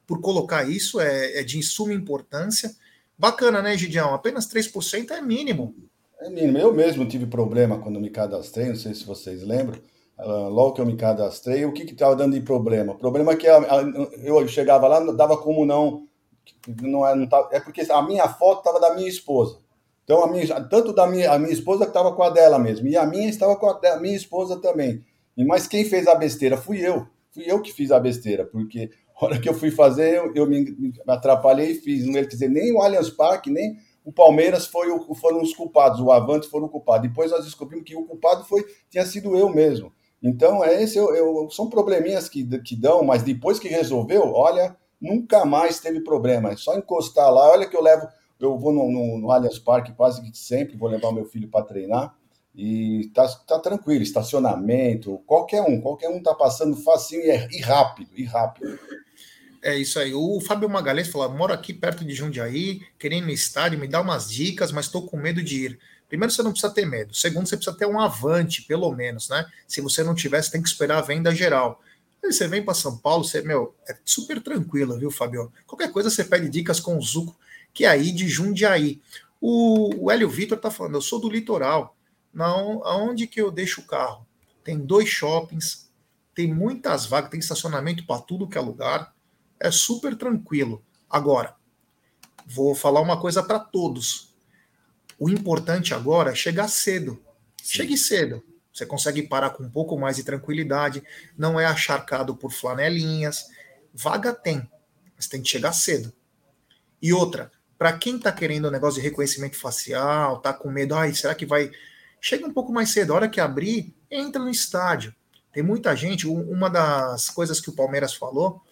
por colocar isso, é, é de suma importância. Bacana, né, Gidião? Apenas 3% é mínimo. É mínimo. Eu mesmo tive problema quando me cadastrei, não sei se vocês lembram. Uh, logo que eu me cadastrei, o que estava dando de problema? O problema é que eu chegava lá, dava como não. Não, é, não tá, é porque a minha foto estava da minha esposa. Então, a minha, tanto da minha, a minha esposa que estava com a dela mesmo, e a minha estava com a, minha esposa também. E, mas quem fez a besteira fui eu. Fui eu que fiz a besteira, porque a hora que eu fui fazer, eu, eu me, me, atrapalhei e fiz. Não quer dizer, nem o Allianz Parque, nem o Palmeiras foi o, foram os culpados, o Avante foram o culpado. Depois nós descobrimos que o culpado foi tinha sido eu mesmo. Então, é esse eu, eu, são probleminhas que, que dão, mas depois que resolveu, olha, nunca mais teve problema. É só encostar lá. Olha que eu levo eu vou no, no, no Allianz Parque quase que sempre, vou levar meu filho para treinar e tá, tá tranquilo, estacionamento, qualquer um, qualquer um tá passando facinho e, é, e rápido, e rápido. É isso aí. O Fábio Magalhães falou: moro aqui perto de Jundiaí, querendo no estádio, me dá umas dicas, mas estou com medo de ir. Primeiro, você não precisa ter medo. Segundo, você precisa ter um avante, pelo menos, né? Se você não tiver, você tem que esperar a venda geral. Você vem para São Paulo, você, meu, é super tranquilo, viu, Fábio? Qualquer coisa você pede dicas com o Zuco que é aí de Jundiaí. O, o Hélio Vitor está falando, eu sou do litoral. Não, aonde que eu deixo o carro? Tem dois shoppings, tem muitas vagas, tem estacionamento para tudo que é lugar. É super tranquilo. Agora, vou falar uma coisa para todos. O importante agora é chegar cedo. Sim. Chegue cedo. Você consegue parar com um pouco mais de tranquilidade, não é acharcado por flanelinhas. Vaga tem, mas tem que chegar cedo. E outra, para quem está querendo o um negócio de reconhecimento facial, tá com medo, ai, será que vai. Chega um pouco mais cedo, a hora que abrir, entra no estádio. Tem muita gente, uma das coisas que o Palmeiras falou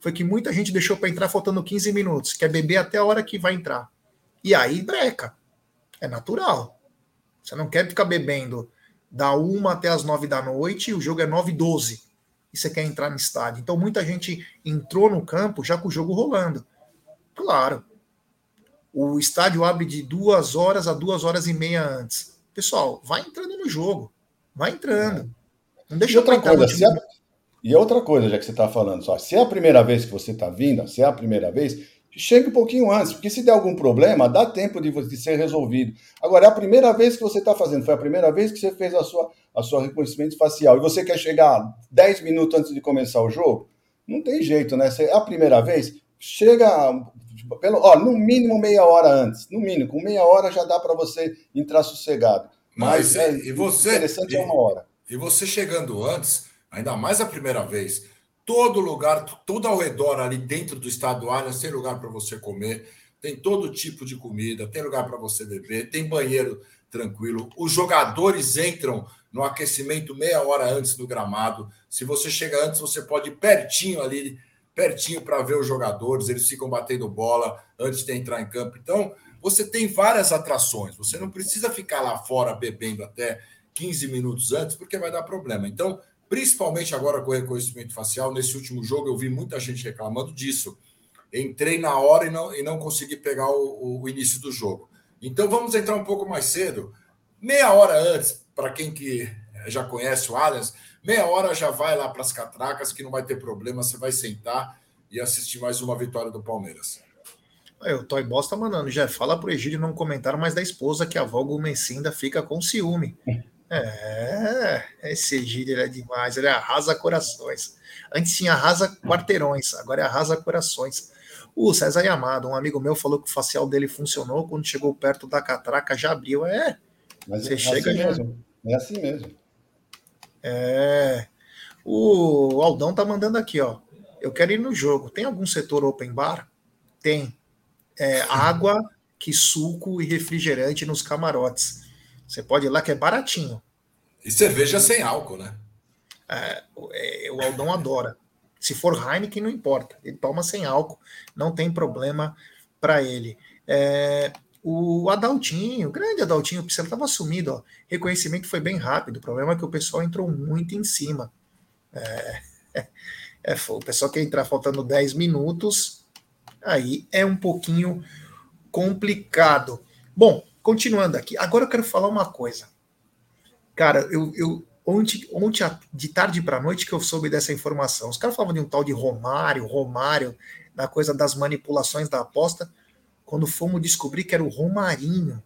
foi que muita gente deixou para entrar faltando 15 minutos, quer beber até a hora que vai entrar. E aí breca. É natural. Você não quer ficar bebendo da uma até as nove da noite o jogo é nove e doze e você quer entrar no estádio. Então muita gente entrou no campo já com o jogo rolando. Claro, o estádio abre de duas horas a duas horas e meia antes. Pessoal, vai entrando no jogo. Vai entrando. É. Não deixa e outra coisa, se a... E outra coisa, já que você está falando, só, se é a primeira vez que você está vindo, se é a primeira vez, chegue um pouquinho antes, porque se der algum problema, dá tempo de, de ser resolvido. Agora, é a primeira vez que você está fazendo, foi a primeira vez que você fez a sua, a sua reconhecimento facial, e você quer chegar 10 minutos antes de começar o jogo, não tem jeito, né? Se é a primeira vez, chega pelo, ó, no mínimo meia hora antes. No mínimo, com meia hora já dá para você entrar sossegado. Mas, Mas é, e você, interessante e, é uma hora. E você chegando antes, ainda mais a primeira vez, todo lugar, tudo ao redor ali dentro do estado Allianz tem lugar para você comer, tem todo tipo de comida, tem lugar para você beber, tem banheiro tranquilo. Os jogadores entram no aquecimento meia hora antes do gramado. Se você chega antes, você pode ir pertinho ali pertinho para ver os jogadores, eles ficam batendo bola antes de entrar em campo. Então, você tem várias atrações, você não precisa ficar lá fora bebendo até 15 minutos antes, porque vai dar problema. Então, principalmente agora com o reconhecimento facial, nesse último jogo eu vi muita gente reclamando disso. Entrei na hora e não, e não consegui pegar o, o início do jogo. Então vamos entrar um pouco mais cedo, meia hora antes, para quem que já conhece o Allianz, Meia hora já vai lá para as catracas, que não vai ter problema, você vai sentar e assistir mais uma vitória do Palmeiras. Aí, o Toy Boss tá mandando, já fala pro Egídio não comentar mais da esposa que a avó Gomecinda fica com ciúme. É, esse Egídio é demais, ele arrasa corações. Antes tinha arrasa quarteirões, agora é arrasa corações. O César Yamado, um amigo meu, falou que o facial dele funcionou, quando chegou perto da catraca já abriu. É, Mas você é chega assim já... mesmo. É assim mesmo. É. O Aldão tá mandando aqui, ó. Eu quero ir no jogo. Tem algum setor open bar? Tem. É, água, que suco e refrigerante nos camarotes. Você pode ir lá que é baratinho. E cerveja sem álcool, né? É, é, o Aldão adora. Se for Heineken, não importa. Ele toma sem álcool, não tem problema para ele. É, o Adaltinho, o grande Adaltinho, o Piscina estava sumido, ó. Reconhecimento foi bem rápido. O problema é que o pessoal entrou muito em cima. É, <laughs> É, o pessoal que entrar faltando 10 minutos, aí é um pouquinho complicado. Bom, continuando aqui, agora eu quero falar uma coisa. Cara, eu, eu ontem, ontem de tarde para noite que eu soube dessa informação. Os caras falavam de um tal de Romário, Romário, da coisa das manipulações da aposta, quando fomos descobrir que era o Romarinho.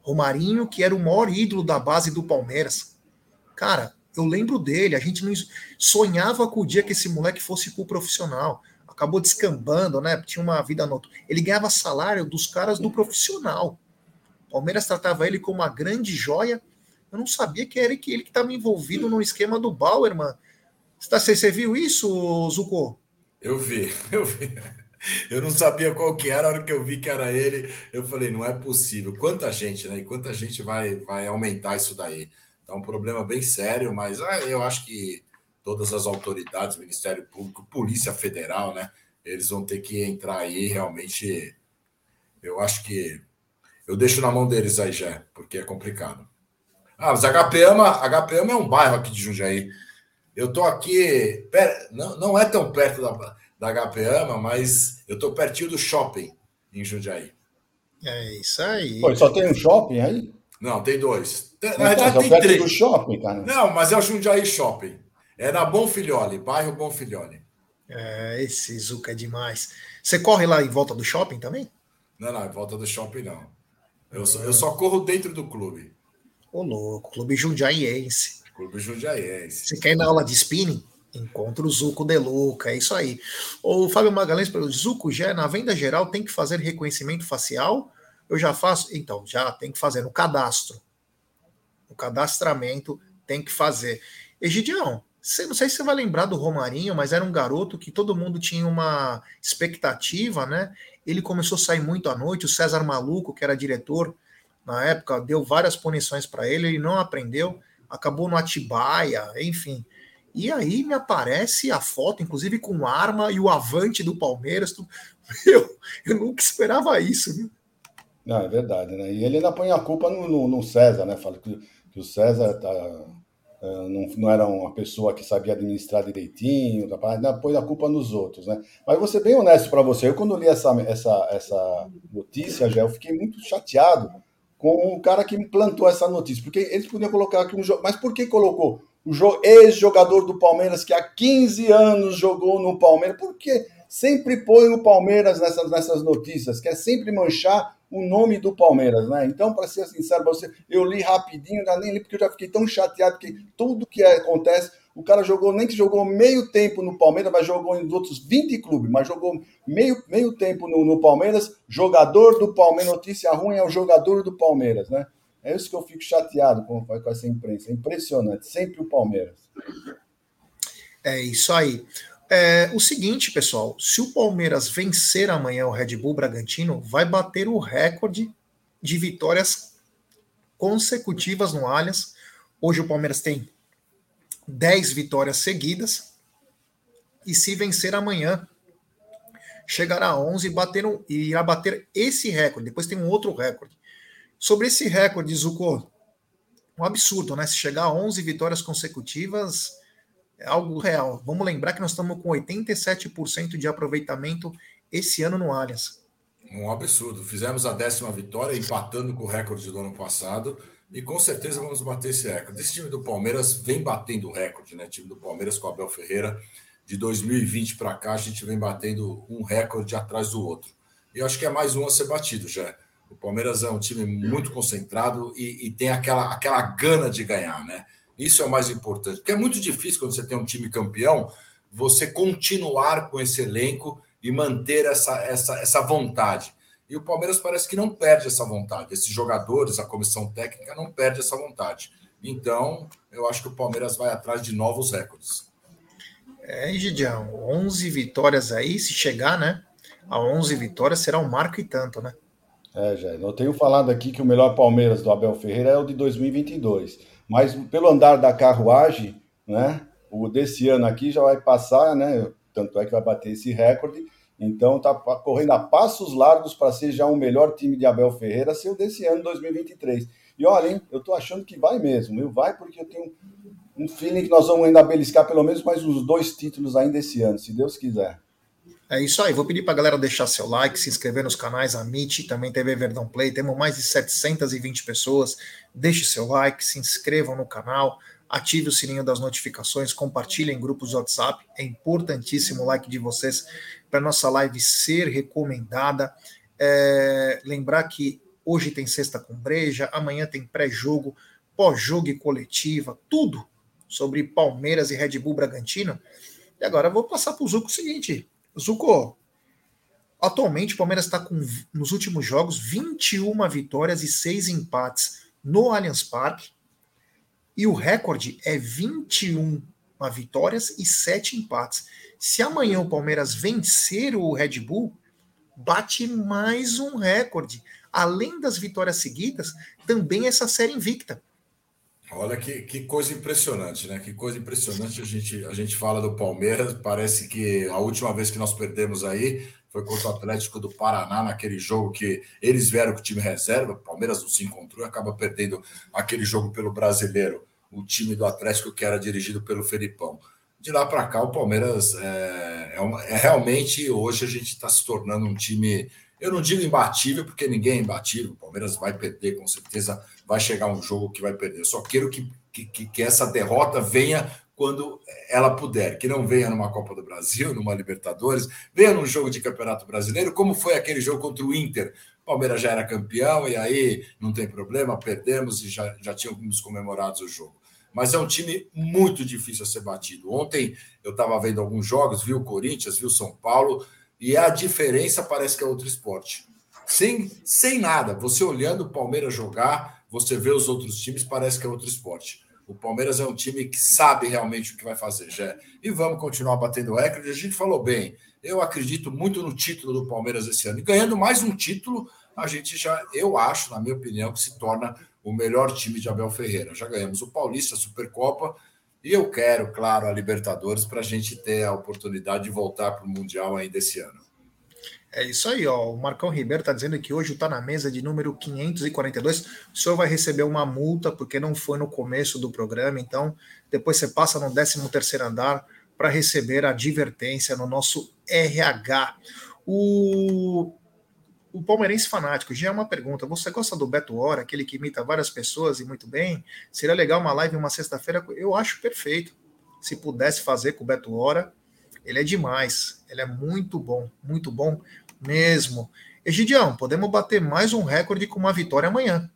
Romarinho, que era o maior ídolo da base do Palmeiras. Cara, eu lembro dele, a gente não sonhava com o dia que esse moleque fosse pro profissional. Acabou descambando, né? Tinha uma vida noturna. Ele ganhava salário dos caras do profissional. Palmeiras tratava ele como uma grande joia eu não sabia que era ele que estava envolvido no esquema do Bauer, mano. Você, você viu isso, Zuko? Eu vi, eu vi. Eu não sabia qual que era, a hora que eu vi que era ele, eu falei, não é possível. Quanta gente, né? E quanta gente vai, vai aumentar isso daí. É um problema bem sério, mas ah, eu acho que todas as autoridades, Ministério Público, Polícia Federal, né? Eles vão ter que entrar aí realmente. Eu acho que eu deixo na mão deles aí já, porque é complicado. Ah, mas HPama, HPama é um bairro aqui de Jundiaí. Eu tô aqui, per... não, não é tão perto da, da HPama, mas eu tô pertinho do shopping em Jundiaí. É isso aí. Pô, só tem um shopping aí? Não, tem dois. Na então, verdade, tem perto três. do shopping, cara. Não, mas é o Jundiaí Shopping. É na Bonfilhole, bairro Bonfilhole. É, esse Zuca é demais. Você corre lá em volta do shopping também? Não, não, em volta do shopping não. Eu, só, eu só corro dentro do clube. Ô, louco, Clube Jundiaiense. Clube Jundiaiense. Você quer ir na aula de spinning? Encontra o Zuco de Luca, é isso aí. O Fábio Magalhães perguntou: Zuco, já na venda geral tem que fazer reconhecimento facial? Eu já faço? Então, já tem que fazer no cadastro. No cadastramento tem que fazer. Egidião, não sei se você vai lembrar do Romarinho, mas era um garoto que todo mundo tinha uma expectativa, né? Ele começou a sair muito à noite, o César Maluco, que era diretor, na época, deu várias punições para ele, ele não aprendeu, acabou no Atibaia, enfim. E aí me aparece a foto, inclusive com arma e o avante do Palmeiras. <laughs> Eu, eu nunca esperava isso, viu? Não, é verdade, né? E ele ainda põe a culpa no, no, no César, né? Fala que, que o César tá, não, não, era uma pessoa que sabia administrar direitinho, ainda põe a culpa nos outros, né? Mas vou ser bem honesto para você, eu quando li essa, essa, essa notícia, já eu fiquei muito chateado, com o cara que implantou essa notícia, porque eles podiam colocar aqui um jogo, mas por que colocou o ex-jogador do Palmeiras que há 15 anos jogou no Palmeiras? Por que sempre põe o Palmeiras nessas, nessas notícias? Quer sempre manchar o nome do Palmeiras, né? Então, para ser sincero, você, eu li rapidinho, nem li porque eu já fiquei tão chateado que tudo que acontece o cara jogou, nem que jogou meio tempo no Palmeiras, mas jogou em outros 20 clubes, mas jogou meio, meio tempo no, no Palmeiras. Jogador do Palmeiras, notícia ruim é o jogador do Palmeiras, né? É isso que eu fico chateado com, com essa imprensa. É impressionante, sempre o Palmeiras. É isso aí. É, o seguinte, pessoal, se o Palmeiras vencer amanhã o Red Bull Bragantino, vai bater o recorde de vitórias consecutivas no Allianz. Hoje o Palmeiras tem 10 vitórias seguidas. E se vencer amanhã, chegará a 11 e, um, e irá bater esse recorde. Depois tem um outro recorde. Sobre esse recorde, Zuko, um absurdo, né? Se chegar a 11 vitórias consecutivas, é algo real. Vamos lembrar que nós estamos com 87% de aproveitamento esse ano no Allianz. Um absurdo. Fizemos a décima vitória, empatando com o recorde do ano passado. E com certeza vamos bater esse recorde. Esse time do Palmeiras vem batendo recorde, né? O time do Palmeiras com o Abel Ferreira, de 2020 para cá, a gente vem batendo um recorde atrás do outro. E eu acho que é mais um a ser batido já. O Palmeiras é um time muito concentrado e, e, tem aquela, aquela gana de ganhar, né? Isso é o mais importante. Porque é muito difícil quando você tem um time campeão, você continuar com esse elenco e manter essa, essa, essa vontade. E o Palmeiras parece que não perde essa vontade. Esses jogadores, a comissão técnica não perde essa vontade. Então, eu acho que o Palmeiras vai atrás de novos recordes. É, Gidião, 11 vitórias aí, se chegar, né? A 11 vitórias será um marco e tanto, né? É, já. Eu tenho falado aqui que o melhor Palmeiras do Abel Ferreira é o de 2022. Mas pelo andar da carruagem, né? O desse ano aqui já vai passar, né? Tanto é que vai bater esse recorde. Então está correndo a passos largos para ser já o melhor time de Abel Ferreira, ser o desse ano 2023. E olha, hein, eu estou achando que vai mesmo. Eu vai porque eu tenho um feeling que nós vamos ainda beliscar pelo menos mais uns dois títulos ainda esse ano, se Deus quiser. É isso aí. Vou pedir para a galera deixar seu like, se inscrever nos canais Amit, também TV Verdão Play. Temos mais de 720 pessoas. Deixe seu like, se inscrevam no canal, ative o sininho das notificações, compartilhem em grupos de WhatsApp. É importantíssimo o like de vocês para nossa live ser recomendada. É, lembrar que hoje tem sexta com breja, amanhã tem pré-jogo, pós-jogo e coletiva, tudo sobre Palmeiras e Red Bull Bragantino. E agora eu vou passar para o Zuco o seguinte: Zuko, atualmente o Palmeiras está com, nos últimos jogos, 21 vitórias e 6 empates no Allianz Parque. E o recorde é 21 vitórias e 7 empates. Se amanhã o Palmeiras vencer o Red Bull, bate mais um recorde. Além das vitórias seguidas, também essa série invicta. Olha que, que coisa impressionante, né? Que coisa impressionante a gente, a gente fala do Palmeiras. Parece que a última vez que nós perdemos aí foi contra o Atlético do Paraná, naquele jogo que eles vieram com o time reserva. O Palmeiras não se encontrou e acaba perdendo aquele jogo pelo brasileiro, o time do Atlético que era dirigido pelo Felipão. De lá para cá, o Palmeiras é, é, uma, é realmente hoje a gente está se tornando um time eu não digo imbatível, porque ninguém é imbatível. O Palmeiras vai perder, com certeza vai chegar um jogo que vai perder. Eu só quero que, que, que essa derrota venha quando ela puder, que não venha numa Copa do Brasil, numa Libertadores, venha num jogo de Campeonato Brasileiro, como foi aquele jogo contra o Inter. O Palmeiras já era campeão e aí não tem problema, perdemos e já, já tínhamos comemorado o jogo. Mas é um time muito difícil a ser batido. Ontem eu estava vendo alguns jogos, vi o Corinthians, vi o São Paulo, e a diferença parece que é outro esporte. Sem, sem nada, você olhando o Palmeiras jogar, você vê os outros times, parece que é outro esporte. O Palmeiras é um time que sabe realmente o que vai fazer, já. E vamos continuar batendo recorde. A gente falou bem. Eu acredito muito no título do Palmeiras esse ano. E ganhando mais um título, a gente já, eu acho, na minha opinião, que se torna o melhor time de Abel Ferreira. Já ganhamos o Paulista, a Supercopa, e eu quero, claro, a Libertadores para a gente ter a oportunidade de voltar para o Mundial ainda esse ano. É isso aí, ó. O Marcão Ribeiro está dizendo que hoje está na mesa de número 542. O senhor vai receber uma multa porque não foi no começo do programa, então depois você passa no 13 terceiro andar para receber a advertência no nosso RH. O o palmeirense fanático, já é uma pergunta. Você gosta do Beto Hora, aquele que imita várias pessoas e muito bem? Seria legal uma live uma sexta-feira? Eu acho perfeito. Se pudesse fazer com o Beto Hora, ele é demais. Ele é muito bom, muito bom mesmo. Egidião, podemos bater mais um recorde com uma vitória amanhã.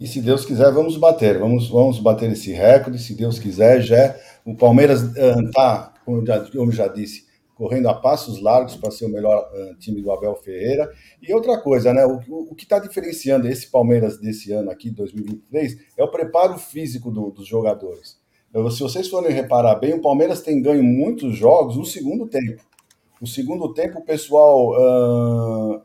E se Deus quiser, vamos bater. Vamos, vamos bater esse recorde. Se Deus quiser, já o Palmeiras está, uh, como, como já disse, correndo a passos largos para ser o melhor uh, time do Abel Ferreira. E outra coisa, né? O, o, o que está diferenciando esse Palmeiras desse ano aqui, 2023, é o preparo físico do, dos jogadores. Eu, se vocês forem reparar bem, o Palmeiras tem ganho muitos jogos no segundo tempo. No segundo tempo, o pessoal uh,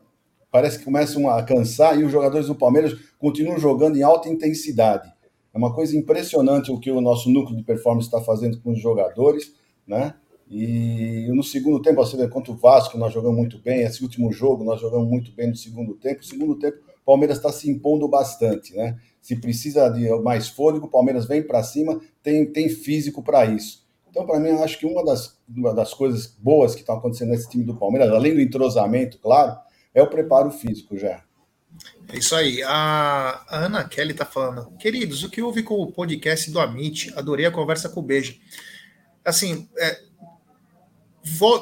parece que começam a cansar e os jogadores do Palmeiras continuam jogando em alta intensidade. É uma coisa impressionante o que o nosso núcleo de performance está fazendo com os jogadores, né? E no segundo tempo, vê, contra o Vasco, nós jogamos muito bem. Esse último jogo, nós jogamos muito bem no segundo tempo. No segundo tempo, o Palmeiras está se impondo bastante, né? Se precisa de mais fôlego, o Palmeiras vem para cima, tem, tem físico para isso. Então, para mim, eu acho que uma das, uma das coisas boas que estão acontecendo nesse time do Palmeiras, além do entrosamento, claro, é o preparo físico já. É isso aí. A Ana Kelly está falando. Queridos, o que houve com o podcast do Amit? Adorei a conversa com o Beijo. Assim, é,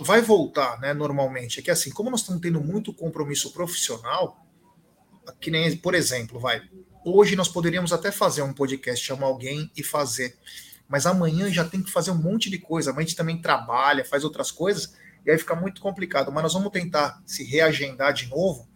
vai voltar, né, normalmente. É que assim, como nós estamos tendo muito compromisso profissional, que nem, por exemplo, vai, hoje nós poderíamos até fazer um podcast, chamar alguém e fazer, mas amanhã já tem que fazer um monte de coisa, amanhã a gente também trabalha, faz outras coisas, e aí fica muito complicado, mas nós vamos tentar se reagendar de novo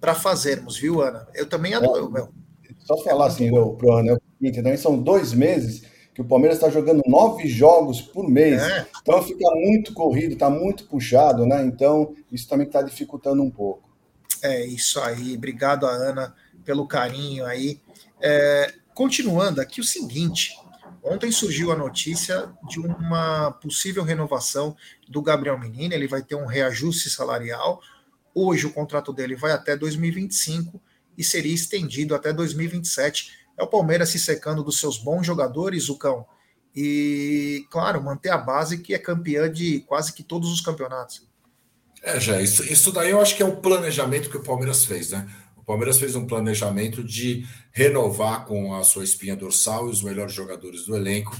para fazermos, viu, Ana? Eu também adoro. É, só falar assim, pro Ana, é são dois meses que o Palmeiras está jogando nove jogos por mês. É. Então fica muito corrido, está muito puxado, né? Então isso também está dificultando um pouco. É isso aí. Obrigado, Ana, pelo carinho aí. É, continuando aqui, o seguinte. Ontem surgiu a notícia de uma possível renovação do Gabriel Menino. Ele vai ter um reajuste salarial. Hoje o contrato dele vai até 2025 e seria estendido até 2027 é o Palmeiras se secando dos seus bons jogadores, Zucão, E, claro, manter a base que é campeã de quase que todos os campeonatos. É, já, isso, isso daí eu acho que é o planejamento que o Palmeiras fez, né? O Palmeiras fez um planejamento de renovar com a sua espinha dorsal e os melhores jogadores do elenco,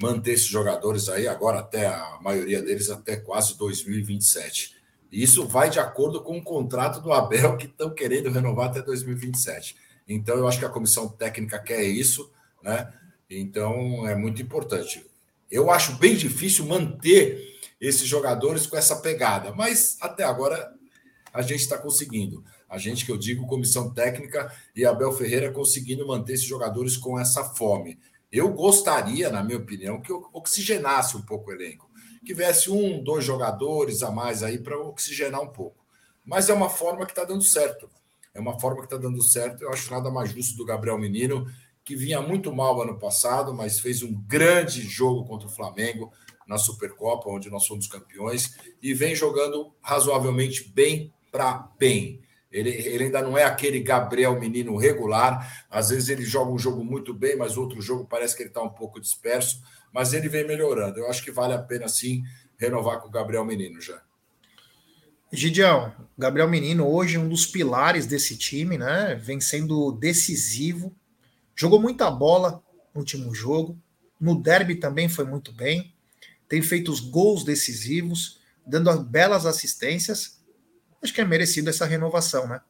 manter esses jogadores aí, agora até a maioria deles até quase 2027. E isso vai de acordo com o contrato do Abel, que estão querendo renovar até 2027. Então, eu acho que a comissão técnica quer isso, né? Então, é muito importante. Eu acho bem difícil manter esses jogadores com essa pegada, mas até agora a gente está conseguindo. A gente que eu digo, comissão técnica e Abel Ferreira conseguindo manter esses jogadores com essa fome. Eu gostaria, na minha opinião, que oxigenasse um pouco o elenco. Que tivesse um, dois jogadores a mais aí para oxigenar um pouco. Mas é uma forma que está dando certo. É uma forma que está dando certo. Eu acho nada mais justo do Gabriel Menino que vinha muito mal ano passado, mas fez um grande jogo contra o Flamengo na Supercopa, onde nós fomos campeões, e vem jogando razoavelmente bem para bem. Ele, ele ainda não é aquele Gabriel menino regular. Às vezes ele joga um jogo muito bem, mas outro jogo parece que ele está um pouco disperso. Mas ele vem melhorando. Eu acho que vale a pena sim renovar com o Gabriel Menino já. Gidião, Gabriel Menino hoje é um dos pilares desse time, né? Vem sendo decisivo Jogou muita bola no último jogo. No derby também foi muito bem. Tem feito os gols decisivos, dando belas assistências. Acho que é merecido essa renovação, né?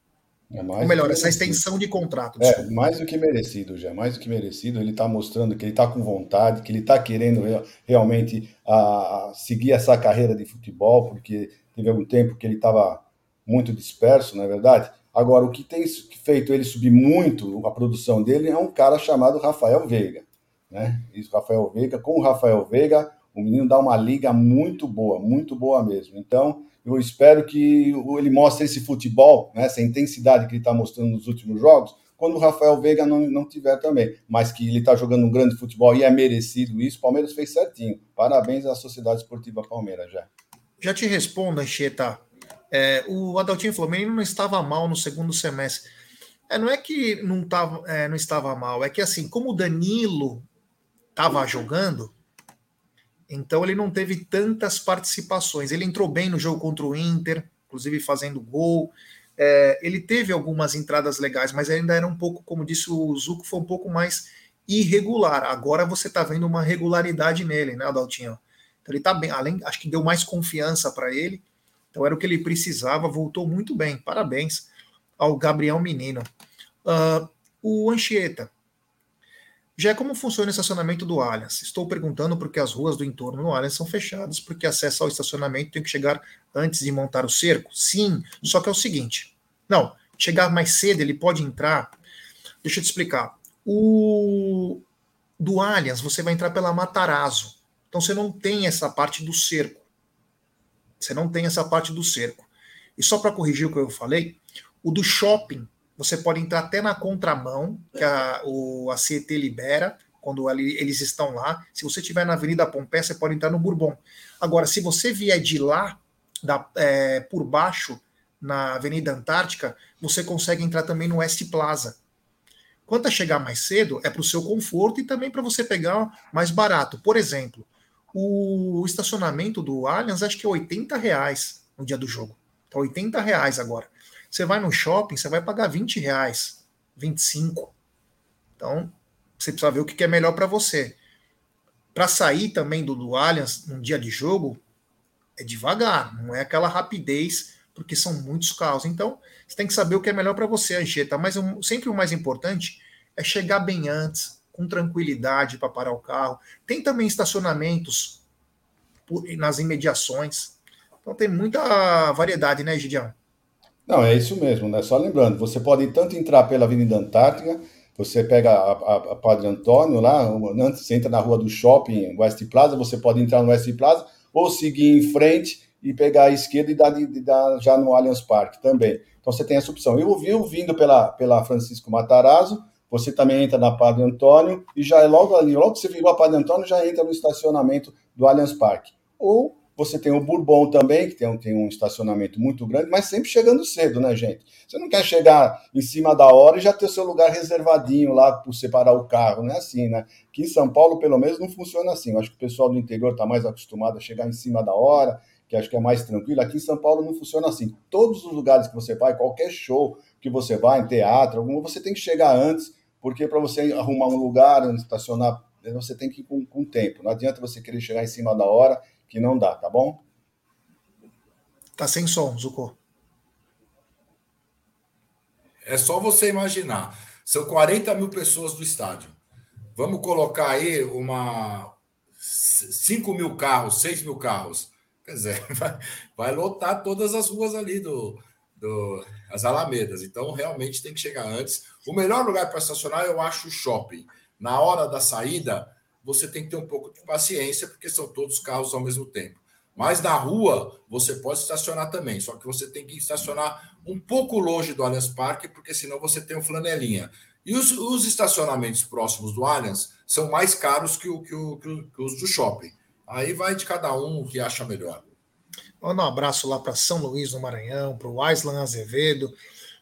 É Ou melhor, essa extensão de contrato. É, mais do que merecido, já. Mais do que merecido. Ele está mostrando que ele está com vontade, que ele está querendo realmente a, seguir essa carreira de futebol, porque teve algum tempo que ele estava muito disperso, não é verdade? Agora, o que tem feito ele subir muito a produção dele é um cara chamado Rafael Veiga. Né? Isso, Rafael Veiga, com o Rafael Veiga, o menino dá uma liga muito boa, muito boa mesmo. Então, eu espero que ele mostre esse futebol, né, essa intensidade que ele está mostrando nos últimos jogos, quando o Rafael Veiga não, não tiver também. Mas que ele está jogando um grande futebol e é merecido isso, o Palmeiras fez certinho. Parabéns à Sociedade Esportiva Palmeiras, já. Já te respondo, Anchieta. É, o Adaltinho Flamengo não estava mal no segundo semestre. É, não é que não, tava, é, não estava mal, é que assim, como o Danilo estava jogando, então ele não teve tantas participações. Ele entrou bem no jogo contra o Inter, inclusive fazendo gol. É, ele teve algumas entradas legais, mas ainda era um pouco, como disse o Zuco, foi um pouco mais irregular. Agora você está vendo uma regularidade nele, né, Adaltinho? Então ele está bem, além, acho que deu mais confiança para ele. Então era o que ele precisava, voltou muito bem. Parabéns ao Gabriel Menino. Uh, o Anchieta. Já como funciona o estacionamento do Allianz? Estou perguntando porque as ruas do entorno do Allianz são fechadas, porque acesso ao estacionamento tem que chegar antes de montar o cerco? Sim, só que é o seguinte. Não, chegar mais cedo, ele pode entrar. Deixa eu te explicar. O do Allianz, você vai entrar pela Matarazzo. Então você não tem essa parte do cerco. Você não tem essa parte do cerco. E só para corrigir o que eu falei, o do shopping, você pode entrar até na contramão, que a, o, a CET libera, quando eles estão lá. Se você estiver na Avenida Pompeia, você pode entrar no Bourbon. Agora, se você vier de lá, da, é, por baixo, na Avenida Antártica, você consegue entrar também no West Plaza. Quanto a chegar mais cedo, é para o seu conforto e também para você pegar mais barato. Por exemplo, o estacionamento do Allianz acho que é 80 reais no dia do jogo. Tá 80 reais agora. Você vai no shopping, você vai pagar 20 reais, 25. Então, você precisa ver o que é melhor para você. Para sair também do, do Allianz num dia de jogo, é devagar, não é aquela rapidez, porque são muitos carros. Então, você tem que saber o que é melhor para você, Anchieta. Mas sempre o mais importante é chegar bem antes, com tranquilidade para parar o carro. Tem também estacionamentos por, nas imediações. Então tem muita variedade, né, Gideão? Não, é isso mesmo, né? Só lembrando, você pode tanto entrar pela Avenida Antártica, você pega a, a, a Padre Antônio lá, antes você entra na rua do shopping, West Plaza, você pode entrar no West Plaza, ou seguir em frente e pegar a esquerda e dar, de, dar já no Allianz Parque também. Então você tem essa opção. Eu vi vindo pela, pela Francisco Matarazzo, você também entra na Padre Antônio e já é logo ali, logo que você virou a Padre Antônio, já entra no estacionamento do Allianz Parque. Ou Você tem o Bourbon também, que tem um, tem um estacionamento muito grande, mas sempre chegando cedo, né, gente? Você não quer chegar em cima da hora e já ter o seu lugar reservadinho lá para separar o carro, não é assim, né? Aqui em São Paulo, pelo menos, não funciona assim. Eu acho que o pessoal do interior está mais acostumado a chegar em cima da hora, que acho que é mais tranquilo. Aqui em São Paulo não funciona assim. Todos os lugares que você vai, qualquer show que você vai, em teatro, algum, você tem que chegar antes, porque para você arrumar um lugar, estacionar, você tem que ir com, com tempo. Não adianta você querer chegar em cima da hora que não dá, tá bom? Tá sem som, Zucco. É só você imaginar. São 40 mil pessoas do estádio. Vamos colocar aí uma 5 mil carros, 6 mil carros. Quer dizer, <laughs> vai, vai lotar todas as ruas ali do, do as alamedas. Então, realmente tem que chegar antes. O melhor lugar para estacionar, eu acho o shopping. Na hora da saída, você tem que ter um pouco de paciência, porque são todos carros ao mesmo tempo. Mas na rua, você pode estacionar também, só que você tem que estacionar um pouco longe do Allianz Parque, porque senão você tem um flanelinha. E os, os, estacionamentos próximos do Allianz são mais caros que, o, que, o, que os do shopping. Aí vai de cada um o que acha melhor. Manda um abraço lá para São Luís, no Maranhão, para o Aislan Azevedo.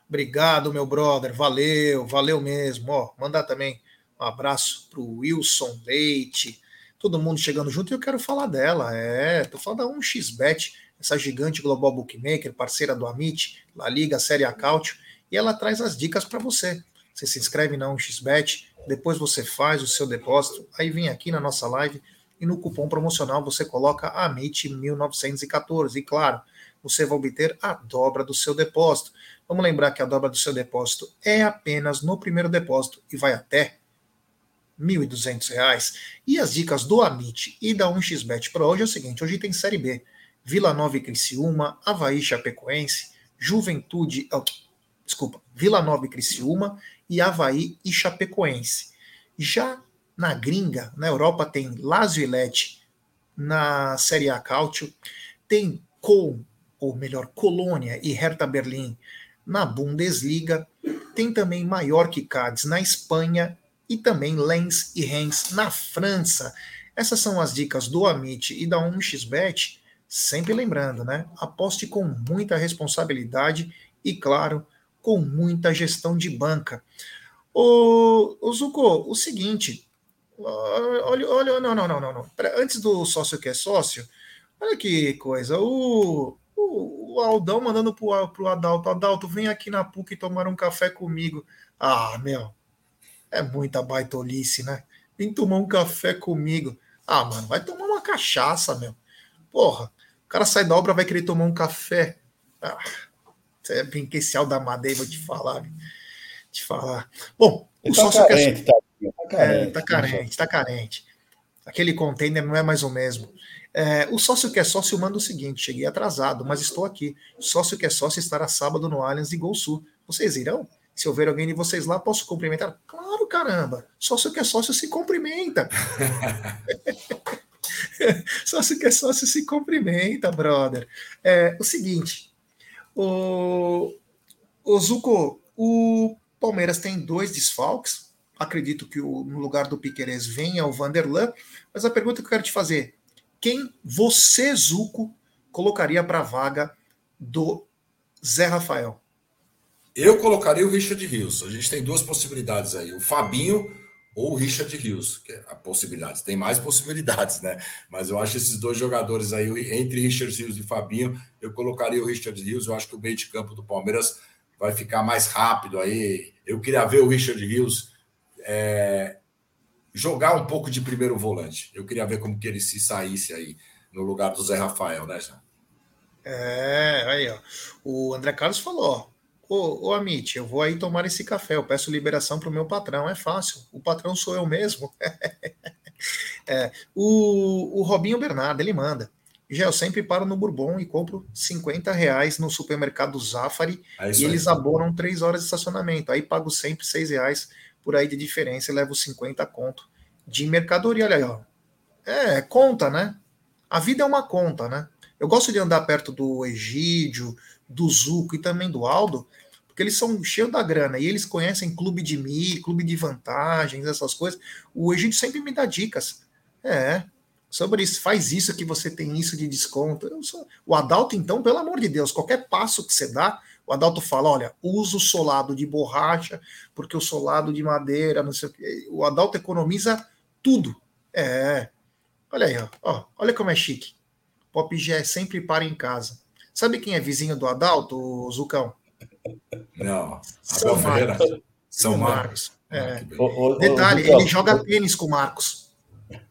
Obrigado, meu brother. Valeu, valeu mesmo. Ó, mandar também um abraço para o Wilson Leite, todo mundo chegando junto. E eu quero falar dela. É, tô falando da 1xBet, essa gigante global bookmaker, parceira do Amit, La Liga, Série A Cautio, e ela traz as dicas para você. Você se inscreve na 1xBet, depois você faz o seu depósito, aí vem aqui na nossa live e no cupom promocional você coloca AMIT1914. E claro, você vai obter a dobra do seu depósito. Vamos lembrar que a dobra do seu depósito é apenas no primeiro depósito e vai até R$ 1.200. E as dicas do Amit e da 1xBet para hoje é o seguinte: hoje tem Série B. Vila Nova e Criciúma, Havaí Chapecoense, Juventude. Oh, desculpa, Vila Nova e Criciúma e Havaí e Chapecoense. Já na gringa, na Europa, tem Lazio e Lecce na Série A Cálcio, tem Com, ou melhor, Colônia e Hertha Berlim na Bundesliga, tem também Mallorca e Cádiz na Espanha e também Lens e Rennes na França. Essas são as dicas do Amit e da 1xBet. Sempre lembrando, né? Aposte com muita responsabilidade e, claro, com muita gestão de banca. Ô, ô Zuko, o seguinte. Olha, olha, não, não, não, não, não. Antes do sócio que é sócio, olha que coisa. O, o, o Aldão mandando pro, pro Adalto: Adalto, vem aqui na PUC tomar um café comigo. Ah, meu, é muita baitolice, né? Vem tomar um café comigo. Ah, mano, vai tomar uma cachaça, meu. Porra, o cara sai da obra, vai querer tomar um café. Ah, você é brinquecial da madeira, vou te falar. Te falar. Bom, o tá sócio carente, quer... tá, tá carente, é, tá carente, tá carente. Aquele container não é mais o mesmo. É, o sócio que é sócio manda o seguinte: cheguei atrasado, mas estou aqui. Sócio que é sócio estará sábado no Allianz de Gol Sul. Vocês irão? Se houver alguém de vocês lá, posso cumprimentar? Claro, caramba. Sócio que é sócio se cumprimenta. <laughs> sócio que é sócio se cumprimenta, brother. É, o seguinte, o, o Zuko, o Palmeiras tem dois desfalques. Acredito que o, no lugar do Piqueires venha o Vanderlan. Mas a pergunta que eu quero te fazer: quem você, Zuko, colocaria para a vaga do Zé Rafael? Eu colocaria o Richard Rios. A gente tem duas possibilidades aí: o Fabinho ou o Richard Rios. Que é a possibilidade. Tem mais possibilidades, né? Mas eu acho esses dois jogadores aí, entre Richard Rios e Fabinho, eu colocaria o Richard Rios. Eu acho que o meio de campo do Palmeiras vai ficar mais rápido aí. Eu queria ver o Richard Rios é, jogar um pouco de primeiro volante. Eu queria ver como que ele se saísse aí no lugar do Zé Rafael, né, Jean? É, aí, ó. O André Carlos falou, Ô, ô Amit, eu vou aí tomar esse café, eu peço liberação para o meu patrão, é fácil, o patrão sou eu mesmo. <laughs> é, o, o Robinho Bernardo, ele manda. Já eu sempre paro no Bourbon e compro 50 reais no supermercado Zafari é e eles aboram 3 horas de estacionamento. Aí pago sempre 6 reais por aí de diferença e levo 50 conto de mercadoria. Olha aí, ó. É, conta, né? A vida é uma conta, né? Eu gosto de andar perto do Egídio, do Zuco e também do Aldo, porque eles são cheios da grana e eles conhecem clube de mi, clube de vantagens, essas coisas. O Egídio sempre me dá dicas. É. Sobre isso, faz isso que você tem isso de desconto. Sou... O Adalto, então, pelo amor de Deus, qualquer passo que você dá, o Adalto fala: olha, usa o solado de borracha, porque o solado de madeira, não sei o quê. O Adalto economiza tudo. É. Olha aí, ó. ó olha como é chique. Pop G sempre para em casa. Sabe quem é vizinho do Adalto, Zucão? Não. São Marcos. São Marcos. É. Ah, o, o, Detalhe, o, ele joga tênis com o Marcos.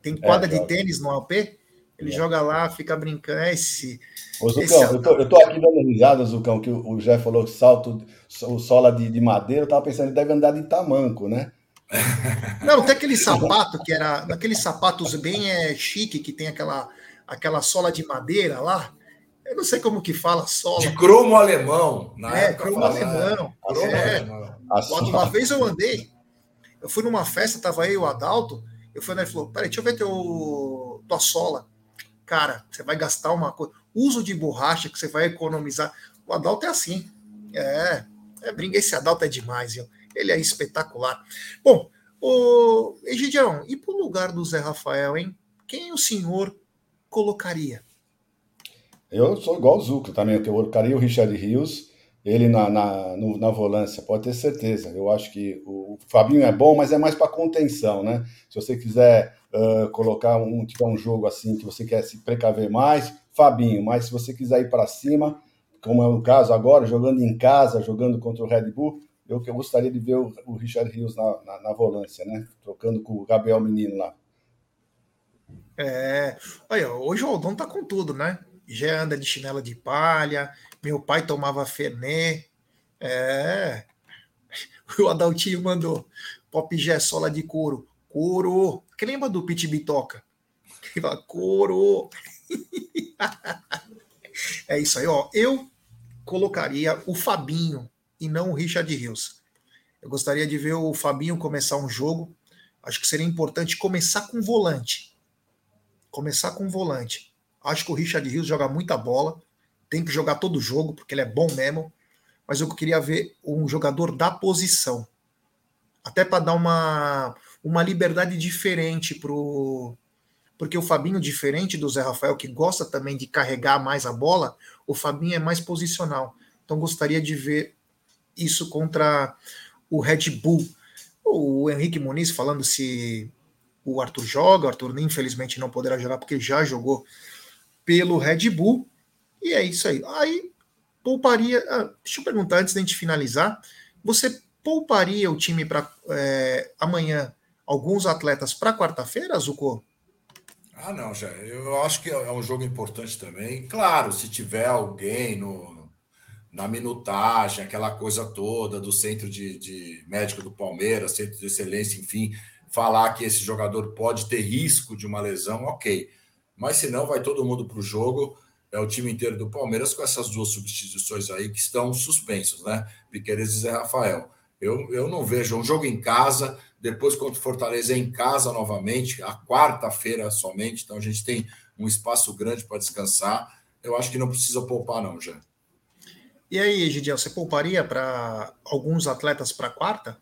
Tem é, quadra é, de tênis no AP, ele é. joga lá, fica brincando. É esse. Ô, Zucão, esse... eu, tô, eu tô aqui dando risada, Zucão, que o, o Jeff falou que salto, o sola de, de madeira, eu tava pensando, ele deve andar de tamanco, né? <laughs> Não, tem aquele sapato que era. Aqueles sapatos bem é, chique, que tem aquela, aquela sola de madeira lá. Eu não sei como que fala sola. De cromo alemão. Na é, cromo alemão. Cromo é. alemão. Uma vez eu andei, eu fui numa festa, tava aí o Adalto, eu fui lá e falou: peraí, deixa eu ver teu, tua sola. Cara, você vai gastar uma coisa. Uso de borracha que você vai economizar. O Adalto é assim. É, é brinca, esse Adalto é demais, viu? Ele é espetacular. Bom, o Egidião, e pro lugar do Zé Rafael, hein? Quem o senhor colocaria? Eu sou igual o Zucco também, eu colocaria o Richard Rios, ele na, na, no, na volância, pode ter certeza. Eu acho que o, Fabinho é bom, mas é mais para contenção, né? Se você quiser uh, colocar um, tiver um jogo assim que você quer se precaver mais, Fabinho, mas se você quiser ir para cima, como é o caso agora, jogando em casa, jogando contra o Red Bull, eu, eu gostaria de ver o, o Richard Rios na, na, na, volância, né? Trocando com o Gabriel Menino lá. É, olha, hoje o Aldon tá com tudo, né? Já anda de chinela de palha, meu pai tomava Fernet. É. <laughs> O Adaltinho mandou Pop Gé sola de couro. Couro. Que lembra do Pit Bitoca? Ele fala, couro. <laughs> é isso aí, ó. Eu colocaria o Fabinho e não o Richard Rios. Eu gostaria de ver o Fabinho começar um jogo. Acho que seria importante começar com volante. Começar com volante. Acho que o Richard Rios joga muita bola. Tem que jogar todo jogo, porque ele é bom mesmo. Mas eu queria ver um jogador da posição. Até para dar uma, uma liberdade diferente pro. Porque o Fabinho, diferente do Zé Rafael, que gosta também de carregar mais a bola, o Fabinho é mais posicional. Então gostaria de ver isso contra o Red Bull. O Henrique Muniz falando se o Arthur joga, o Arthur infelizmente não poderá jogar porque já jogou pelo Red Bull. E é isso aí. Aí pouparia. Ah, deixa eu perguntar antes da gente finalizar. Você pouparia o time para é, amanhã alguns atletas para quarta-feira, Zuko? Ah, não, já. Eu acho que é um jogo importante também. Claro, se tiver alguém no, na minutagem, aquela coisa toda do centro de, de médico do Palmeiras, centro de excelência, enfim, falar que esse jogador pode ter risco de uma lesão, ok. Mas se não, vai todo mundo para o jogo é o time inteiro do Palmeiras com essas duas substituições aí que estão suspensos, né? Piqueires e Zé Rafael. Eu, eu não vejo um jogo em casa, depois contra o Fortaleza é em casa novamente, a quarta-feira somente, então a gente tem um espaço grande para descansar. Eu acho que não precisa poupar, não, já. E aí, Gidiel, você pouparia para alguns atletas para quarta?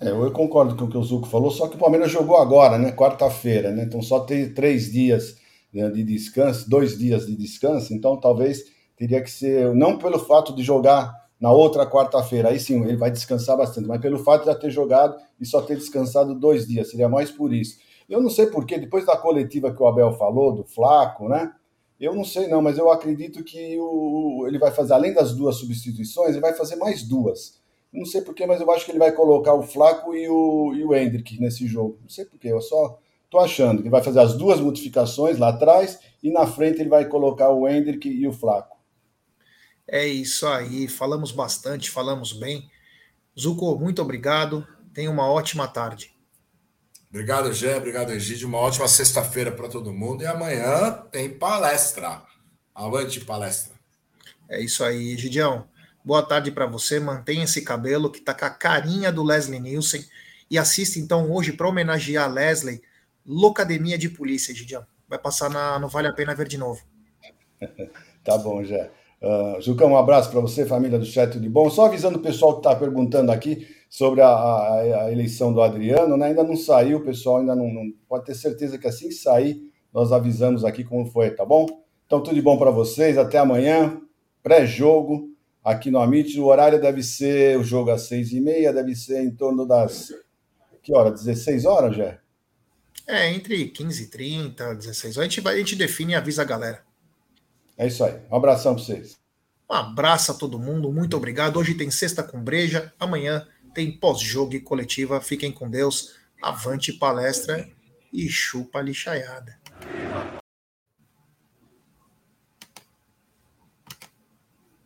É, eu concordo com o que o Zuco falou, só que o Palmeiras jogou agora, né? Quarta-feira, né? Então só tem três dias né, de descanso, dois dias de descanso, então talvez teria que ser, não pelo fato de jogar na outra quarta-feira, aí sim ele vai descansar bastante, mas pelo fato de já ter jogado e só ter descansado dois dias, seria mais por isso. Eu não sei porquê, depois da coletiva que o Abel falou, do Flaco, né? Eu não sei não, mas eu acredito que o, ele vai fazer, além das duas substituições, ele vai fazer mais duas. Não sei porquê, mas eu acho que ele vai colocar o Flaco e o, e o Hendrick nesse jogo. Não sei porquê, eu só Estou achando que vai fazer as duas modificações lá atrás e na frente ele vai colocar o Hendrick e o Flaco. É isso aí, falamos bastante, falamos bem. Zuko, muito obrigado. Tenha uma ótima tarde. Obrigado, Gé. Obrigado, Egídio. Uma ótima sexta-feira para todo mundo. E amanhã tem palestra. Avante palestra. É isso aí, Egidião. Boa tarde para você. Mantenha esse cabelo que tá com a carinha do Leslie Nielsen. E assista então hoje para homenagear Leslie Locademia de Polícia, Gidião. Vai passar na, no Vale a Pena Ver de novo. <laughs> tá bom, já. Uh, um abraço para você, família do Chat de Bom. Só avisando o pessoal que está perguntando aqui sobre a, a, a, eleição do Adriano, né? ainda não saiu, o pessoal ainda não, não, Pode ter certeza que assim que sair, nós avisamos aqui como foi, tá bom? Então, tudo de bom para vocês. Até amanhã. Pré-jogo aqui no Amit. O horário deve ser o jogo às seis e meia, deve ser em torno das. Que hora? 16 horas, já? É, entre 15 e 30, 16 horas. A gente, vai, a gente define e avisa a galera. É isso aí. Um abração para vocês. Um abraço a todo mundo. Muito obrigado. Hoje tem sexta com breja. Amanhã tem pós-jogo e coletiva. Fiquem com Deus. Avante palestra e chupa lixaiada.